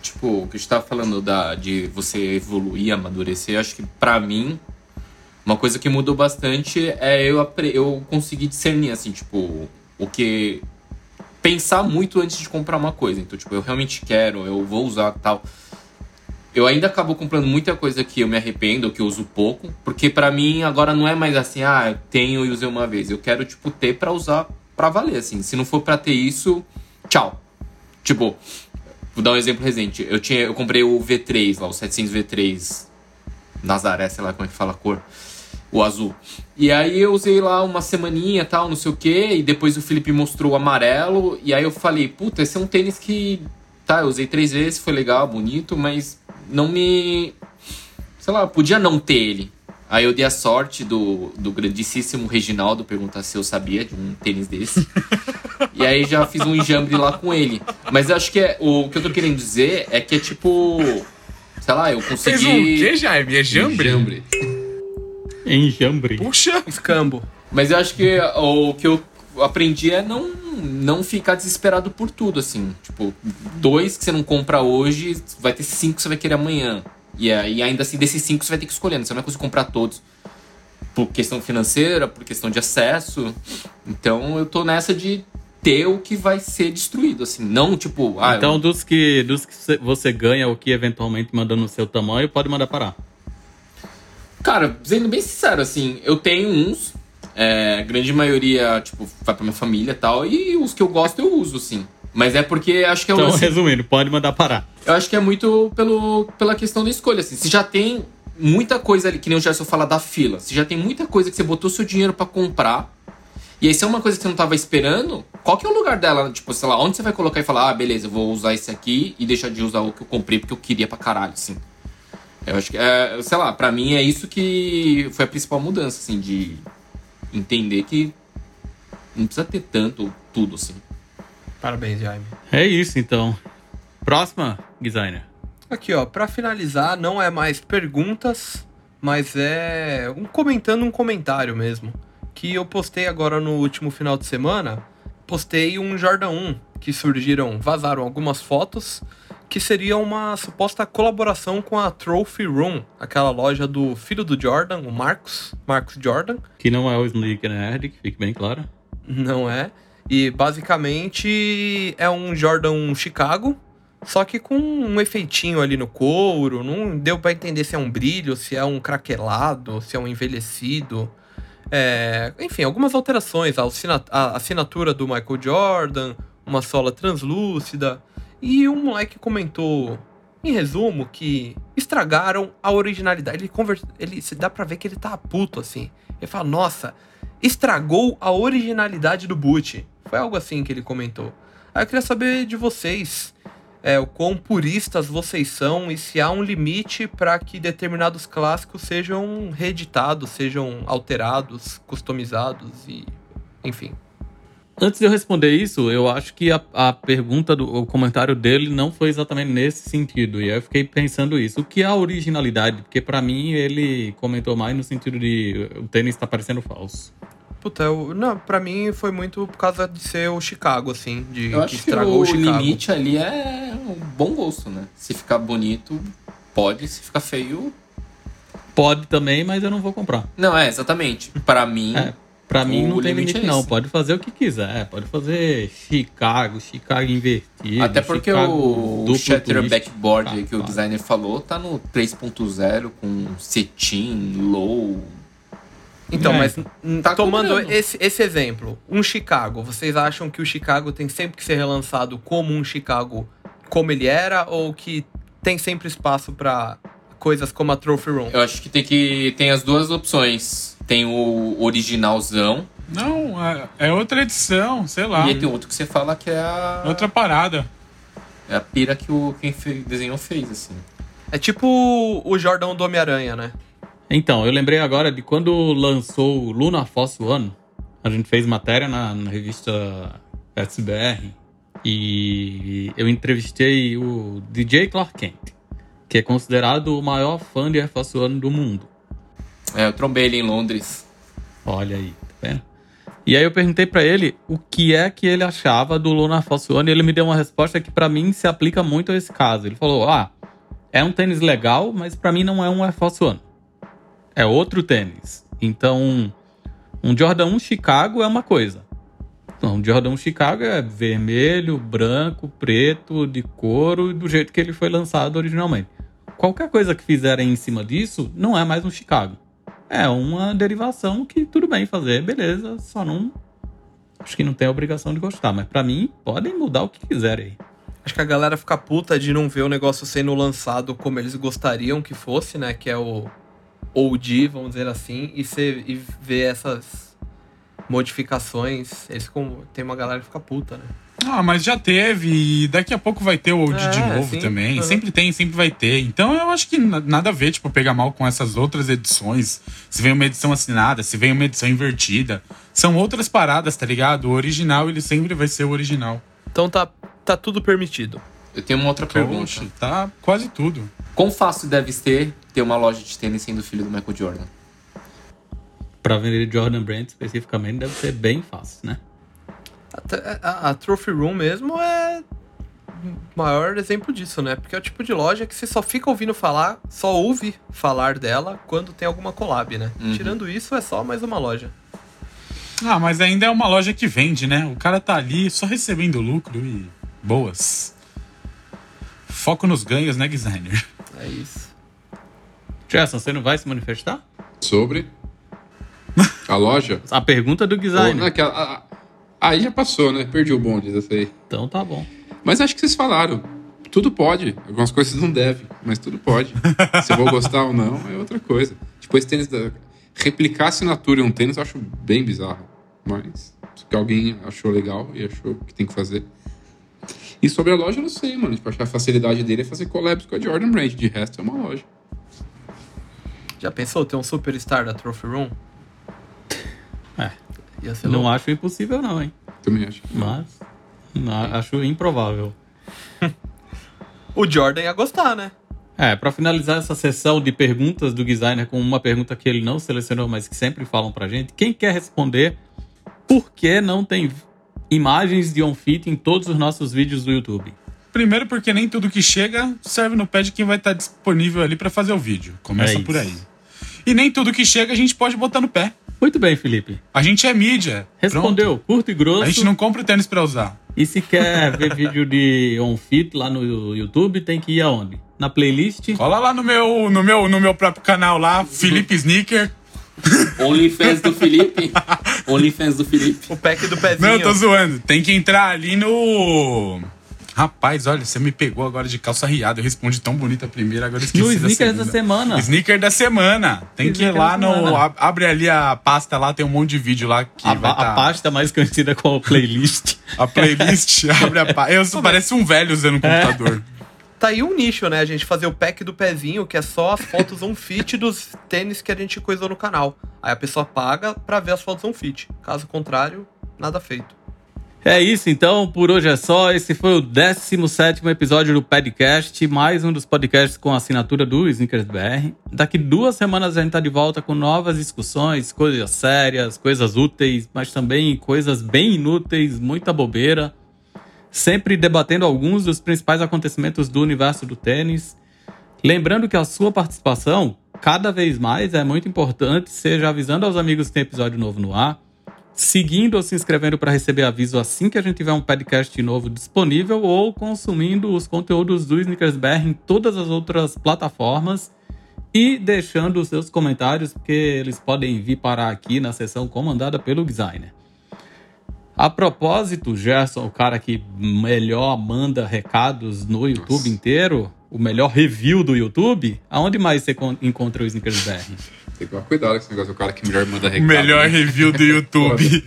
Tipo, o que a gente tava falando da, de você evoluir, amadurecer, eu acho que pra mim, uma coisa que mudou bastante é eu, eu conseguir discernir, assim, tipo, o que. Pensar muito antes de comprar uma coisa. Então, tipo, eu realmente quero, eu vou usar tal. Eu ainda acabo comprando muita coisa que eu me arrependo, que eu uso pouco, porque pra mim agora não é mais assim, ah, eu tenho e usei uma vez. Eu quero, tipo, ter pra usar pra valer, assim. Se não for pra ter isso, tchau. Tipo, vou dar um exemplo recente. Eu, tinha, eu comprei o V3 lá, o 700 V3 Nazaré, sei lá como é que fala a cor. O azul. E aí eu usei lá uma semaninha tal, não sei o que. E depois o Felipe mostrou o amarelo. E aí eu falei, puta, esse é um tênis que. Tá, eu usei três vezes, foi legal, bonito, mas não me. Sei lá, podia não ter ele. Aí eu dei a sorte do, do grandíssimo Reginaldo perguntar se eu sabia de um tênis desse. E aí já fiz um enjambre lá com ele. Mas eu acho que é, o que eu tô querendo dizer é que é tipo. Sei lá, eu Fez um consegui. quê, Jaime? É jambre? Jambre. Enjambre. Puxa! Escambo. Mas eu acho que o que eu aprendi é não, não ficar desesperado por tudo, assim. Tipo, dois que você não compra hoje, vai ter cinco que você vai querer amanhã. E, aí, ainda assim, desses cinco você vai ter que escolher, né? Você não vai conseguir comprar todos. Por questão financeira, por questão de acesso. Então eu tô nessa de ter o que vai ser destruído, assim. Não, tipo, ah, Então, eu- dos que, dos que cê- você ganha o que eventualmente manda no seu tamanho, pode mandar parar. Cara, sendo bem sincero, assim, eu tenho uns. É, grande maioria, tipo, vai pra minha família e tal. E os que eu gosto eu uso, assim. Mas é porque acho que é um Então, lance- resumindo, pode mandar parar. Eu acho que é muito pelo, pela questão da escolha, assim. Se já tem muita coisa ali, que nem o Gerson fala da fila. Se já tem muita coisa que você botou seu dinheiro pra comprar. E aí, se é uma coisa que você não tava esperando, qual que é o lugar dela? Tipo, sei lá, onde você vai colocar e falar, ah, beleza, eu vou usar esse aqui e deixar de usar o que eu comprei porque eu queria pra caralho, assim. Eu acho que, é, sei lá, pra mim é isso que foi a principal mudança, assim, de entender que não precisa ter tanto tudo, assim. Parabéns, Jaime. É isso, então. Próxima, designer. Aqui, ó, pra finalizar, não é mais perguntas, mas é um comentando um comentário mesmo. Que eu postei agora no último final de semana. Postei um Jordan 1 que surgiram, vazaram algumas fotos que seria uma suposta colaboração com a Trophy Room, aquela loja do filho do Jordan, o Marcos, Marcos Jordan. Que não é o Sneaker Nerd, que fique bem claro. Não é. E basicamente é um Jordan 1 Chicago, só que com um efeitinho ali no couro. Não deu pra entender se é um brilho, se é um craquelado, se é um envelhecido. É, enfim, algumas alterações. A assinatura do Michael Jordan, uma sola translúcida. E um moleque comentou, em resumo, que estragaram a originalidade. Ele, conver... ele dá pra ver que ele tá puto assim. Ele fala, nossa, estragou a originalidade do boot. Foi algo assim que ele comentou. Aí eu queria saber de vocês, é, o quão puristas vocês são e se há um limite para que determinados clássicos sejam reeditados, sejam alterados, customizados e enfim. Antes de eu responder isso, eu acho que a, a pergunta, do, o comentário dele não foi exatamente nesse sentido. E aí eu fiquei pensando isso. O que é a originalidade? Porque pra mim ele comentou mais no sentido de o tênis tá parecendo falso. Puta, eu, não, pra mim foi muito por causa de ser o Chicago, assim, de Eu que acho que estragou o o Chicago. limite ali é um bom gosto, né? Se ficar bonito, pode. Se ficar feio... Pode também, mas eu não vou comprar. Não, é, exatamente. Pra mim... É, pra mim O não tem limite limite, é não. Pode fazer o que quiser. Pode fazer Chicago, Chicago invertido. Até porque Chicago o duplo Shutter. Backboard Ah, que o designer falou tá no 3.0 com cetim, low. Então, É, mas tá tomando cobrando. esse, esse exemplo, um Chicago, vocês acham que o Chicago tem sempre que ser relançado como um Chicago como ele era ou que tem sempre espaço pra coisas como a Trophy Room? Eu acho que tem que tem as duas opções. Tem o originalzão Não, é, é outra edição, sei lá. e aí tem outro que você fala que é a, Outra parada. é a pira que o quem desenhou fez, assim. É tipo o Jordão do Homem-Aranha, né? Então, eu lembrei agora de quando lançou o Luna Force One. A gente fez matéria na, na revista SBR. E eu entrevistei o DJ Clark Kent, que é considerado o maior fã de Air Force One do mundo. É, eu trombei ele em Londres. Olha aí, tá vendo? E aí eu perguntei pra ele o que é que ele achava do Luna Force One e ele me deu uma resposta que pra mim se aplica muito a esse caso. Ele falou: "Ah, é um tênis legal, mas pra mim não é um Air Force One. É outro tênis. Então, um Jordan 1 Chicago é uma coisa. Não, um Jordan 1 Chicago é vermelho, branco, preto, de couro, do jeito que ele foi lançado originalmente. Qualquer coisa que fizerem em cima disso não é mais um Chicago. É uma derivação que tudo bem fazer, beleza, só não. Acho que não tem a obrigação de gostar, mas pra mim podem mudar o que quiserem aí. Acho que a galera fica puta de não ver o negócio sendo lançado como eles gostariam que fosse, né? Que é o OG, vamos dizer assim, e, e ver essas modificações. Eles ficam, tem uma galera que fica puta, né? Ah, mas já teve e daqui a pouco vai ter o OG de É, novo sim. também. Uhum. Sempre tem, sempre vai ter. Então eu acho que na- nada a ver, tipo, pegar mal com essas outras edições. Se vem uma edição assinada, se vem uma edição invertida. São outras paradas, tá ligado? O original, ele sempre vai ser o original. Então tá, tá tudo permitido. Eu tenho uma outra pergunta. Oxe, tá quase tudo. Quão fácil deve ser ter uma loja de tênis sendo filho do Michael Jordan? Pra vender Jordan Brand especificamente deve ser bem fácil, né? Até A, a Trophy Room mesmo é o maior exemplo disso, né? Porque é o tipo de loja que você só fica ouvindo falar, só ouve falar dela quando tem alguma collab, né? Uhum. Tirando isso, é só mais uma loja. Ah, mas ainda é uma loja que vende, né? O cara tá ali só recebendo lucro e boas. Foco nos ganhos, né, designer? É isso. Gerson, você não vai se manifestar? Sobre a loja. A pergunta do Ou, design. não, aquela- a- a- aí já passou, né? Perdi o bonde dessa aí. Então tá bom. Mas acho que vocês falaram. Tudo pode. Algumas coisas não deve, mas tudo pode. Se eu vou gostar ou não, é outra coisa. Tipo, esse tênis da. Replicar a assinatura em um tênis eu acho bem bizarro. Mas. Se alguém achou legal e achou que tem que fazer. E sobre a loja, eu não sei, mano. Tipo, acho que a facilidade dele é fazer collabs com a Jordan Brand. De resto, é uma loja. Já pensou ter um superstar da Trophy Room? É. Ia ser Não louco. acho impossível, não, hein? Também acho. Mas. não, acho improvável. O Jordan ia gostar, né? É, pra finalizar essa sessão de perguntas do designer com uma pergunta que ele não selecionou, mas que sempre falam pra gente, quem quer responder por que não tem imagens de on-fit em todos os nossos vídeos do YouTube? Primeiro porque nem tudo que chega serve no pé de quem vai estar disponível ali pra fazer o vídeo. Começa É por aí. E nem tudo que chega a gente pode botar no pé. Muito bem, Felipe. A gente é mídia. Respondeu, curto e Pronto. grosso. A gente não compra o tênis pra usar. E se quer ver vídeo de on-fit lá no YouTube, tem que ir aonde? Na playlist? Cola lá no meu, no meu, no meu próprio canal lá, Felipe Sneaker. OnlyFans do Felipe. OnlyFans do Felipe. O pack do pezinho. Não, eu tô zoando. Tem que entrar ali no. Rapaz, olha, você me pegou agora de calça riada. Eu respondi tão bonita a primeira, agora eu esqueci No da Sneakers da segunda. semana. Sneaker da semana. Tem que ir Sneaker lá da no. Abre ali a pasta lá, tem um monte de vídeo lá que A, vai a tá- pasta mais conhecida como playlist. A playlist abre a pasta. Eu parece um velho usando um É. computador. Tá aí um nicho, né? A gente fazer o pack do pezinho, que é só as fotos on fit dos tênis que a gente coisou no canal. Aí a pessoa paga pra ver as fotos on fit. Caso contrário, nada feito. É isso, então, por hoje é só. Esse foi o 17 episódio do podcast, mais um dos podcasts com assinatura do Snickers BR. Daqui duas semanas a gente tá de volta com novas discussões, coisas sérias, coisas úteis, mas também coisas bem inúteis, muita bobeira. Sempre debatendo alguns dos principais acontecimentos do universo do tênis. Lembrando que a sua participação, cada vez mais, é muito importante, seja avisando aos amigos que tem episódio novo no ar seguindo ou se inscrevendo para receber aviso assim que a gente tiver um podcast novo disponível ou consumindo os conteúdos do Snickers BR em todas as outras plataformas e deixando os seus comentários, porque eles podem vir parar aqui na seção comandada pelo designer. A propósito, Gerson, o cara que melhor manda recados no YouTube Nossa. inteiro, o melhor review do YouTube, aonde mais você encontra o Snickers BR? Tem que tomar cuidado com esse negócio. O cara que melhor manda recado. Melhor né? review do YouTube.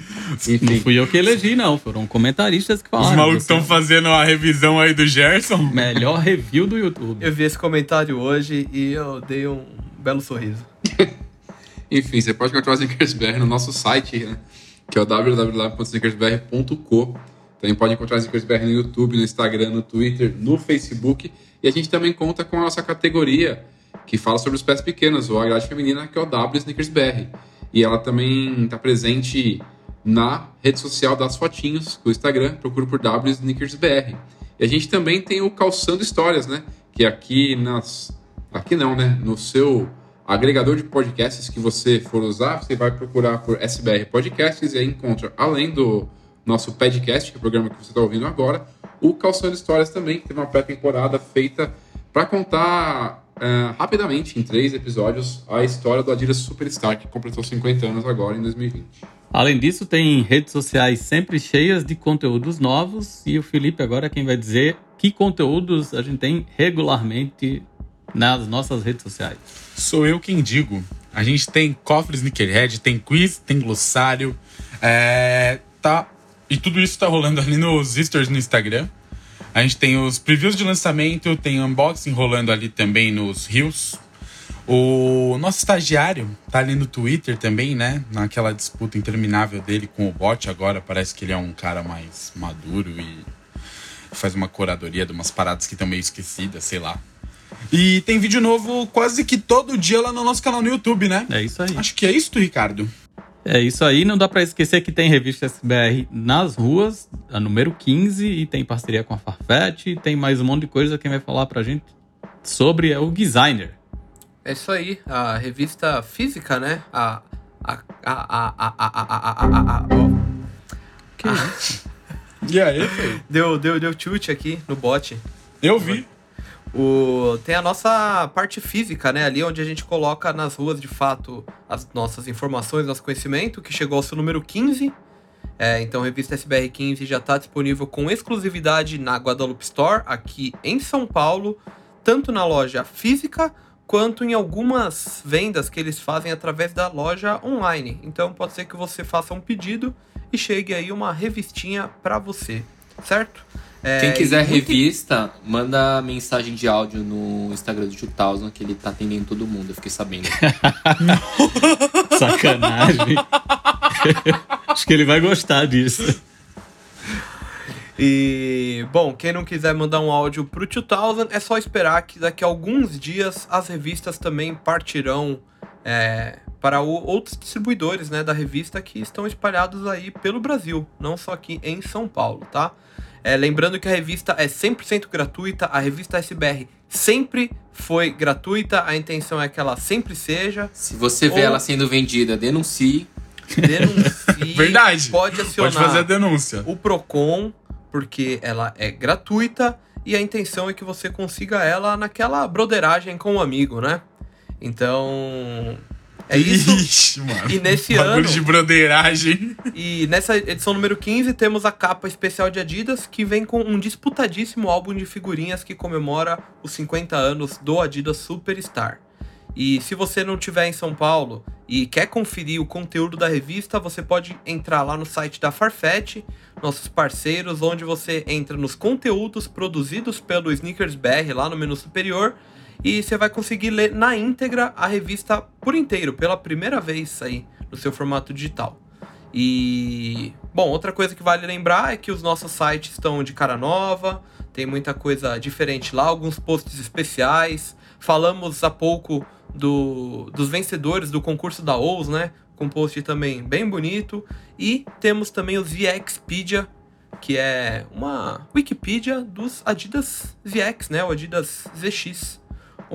não fui eu que elegi, não. Foram comentaristas que falaram. Os malucos estão fazendo a revisão aí do Gerson. Melhor review do YouTube. Eu vi esse comentário hoje e eu dei um belo sorriso. Enfim, você pode encontrar o Snickersbr no nosso site, né? Que é o www.snickersbr.co. Também pode encontrar o Snickersbr no YouTube, no Instagram, no Twitter, no Facebook. E a gente também conta com a nossa categoria que fala sobre os pés pequenos, ou a grade feminina, que é o W Snickers BR. E ela também está presente na rede social das fotinhos, o Instagram, procura por W Snickers BR. E a gente também tem o Calçando Histórias, né? Que aqui nas. Aqui não, né? No seu agregador de podcasts que você for usar, você vai procurar por SBR Podcasts e aí encontra, além do nosso podcast, que é o programa que você está ouvindo agora, o Calçando Histórias também, que teve uma pré-temporada feita para contar uh, rapidamente, em três episódios, a história do Adidas Superstar, que completou 50 anos agora em 2020. Além disso, tem redes sociais sempre cheias de conteúdos novos e o Felipe agora é quem vai dizer que conteúdos a gente tem regularmente nas nossas redes sociais. Sou eu quem digo. A gente tem cofres Sneakerhead, tem quiz, tem glossário, é, tá... E tudo isso tá rolando ali nos stories no Instagram. A gente tem os previews de lançamento, tem unboxing rolando ali também nos rios. O nosso estagiário tá ali no Twitter também, né? Naquela disputa interminável dele com o bot agora. Parece que ele é um cara mais maduro e faz uma curadoria de umas paradas que estão meio esquecidas, sei lá. E tem vídeo novo quase que todo dia lá no nosso canal no YouTube, né? É isso aí. Acho que é isso, Ricardo. É isso aí, não dá para esquecer que tem revista SBR nas ruas, a número 15, e tem parceria com a Farfetch, e tem mais um monte de coisa. Quem vai falar pra gente sobre é o designer. É isso aí, a revista física, né? A. A. A. A. A. A. a, Que isso? E aí, filho? Deu, deu, deu tilt aqui no bot. Eu vi. O, tem a nossa parte física, né? Ali onde a gente coloca nas ruas, de fato, as nossas informações, nosso conhecimento, que chegou ao seu número 15. É, então, a revista SBR 15 já está disponível com exclusividade na Guadalupe Store, aqui em São Paulo, tanto na loja física quanto em algumas vendas que eles fazem através da loja online. Então, pode ser que você faça um pedido e chegue aí uma revistinha para você, certo? É, Quem quiser revista, manda mensagem de áudio no Instagram do 2000, que ele tá atendendo todo mundo, eu fiquei sabendo. Sacanagem. Acho que ele vai gostar disso. E, bom, quem não quiser mandar um áudio pro 2000, é só esperar que daqui a alguns dias as revistas também partirão é, para o, outros distribuidores né, da revista que estão espalhados aí pelo Brasil, não só aqui em São Paulo, tá? É, lembrando que a revista é 100% gratuita, a revista SBR sempre foi gratuita, a intenção é que ela sempre seja. Se você vê ela sendo vendida, denuncie. Denuncie. Verdade. Pode acionar pode fazer a denúncia. o Procon, porque ela é gratuita e a intenção é que você consiga ela naquela broderagem com um amigo, né? Então, é isso. Ixi, mano. E nesse Bagulho ano. de broderagem. E nessa edição número 15 temos a capa especial de Adidas que vem com um disputadíssimo álbum de figurinhas que comemora os 50 anos do Adidas Superstar. E se você não estiver em São Paulo e quer conferir o conteúdo da revista, você pode entrar lá no site da Farfetch, nossos parceiros, onde você entra nos conteúdos produzidos pelo Sneakers BR lá no menu superior e você vai conseguir ler na íntegra a revista por inteiro, pela primeira vez aí no seu formato digital. E bom, outra coisa que vale lembrar é que os nossos sites estão de cara nova, tem muita coisa diferente lá, alguns posts especiais. Falamos há pouco do, dos vencedores do concurso da OUS, né? Com um post também bem bonito. E temos também os VXpedia, que é uma Wikipedia dos Adidas VX, né? O Adidas ZX,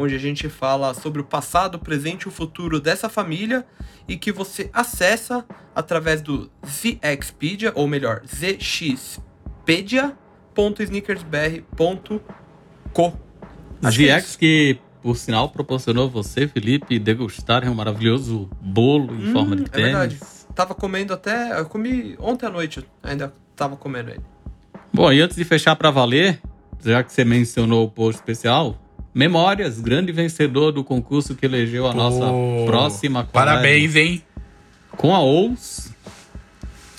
onde a gente fala sobre o passado, o presente e o futuro dessa família e que você acessa através do ZXpedia, ou melhor, zxpedia.sneakersbr.co. É ZX que, por sinal, proporcionou você, Felipe, degustar um maravilhoso bolo em Hum, forma de é tênis. verdade. Tava comendo até. Eu comi ontem à noite, ainda tava comendo ele. Bom, e antes de fechar pra valer, já que você mencionou o post especial, Memórias, grande vencedor do concurso que elegeu a nossa Pô, próxima collab Parabéns, hein? com a OUS.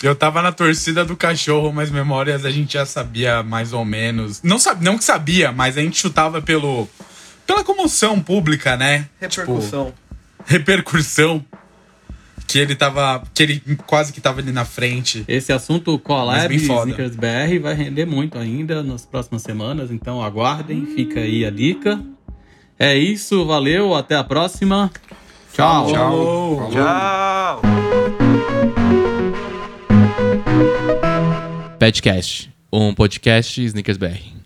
Eu tava na torcida do cachorro, mas memórias a gente já sabia mais ou menos. Não, sabe, não que sabia, mas a gente chutava pelo pela comoção pública, né? Repercussão. Tipo, repercussão. Que ele tava. Que ele quase que tava ali na frente. Esse assunto collab. Snickers BR vai render muito ainda nas próximas semanas, então aguardem, fica aí a dica. É isso, valeu, até a próxima. Tchau. Tchau. Tchau! Petcast, um podcast Snickers BR.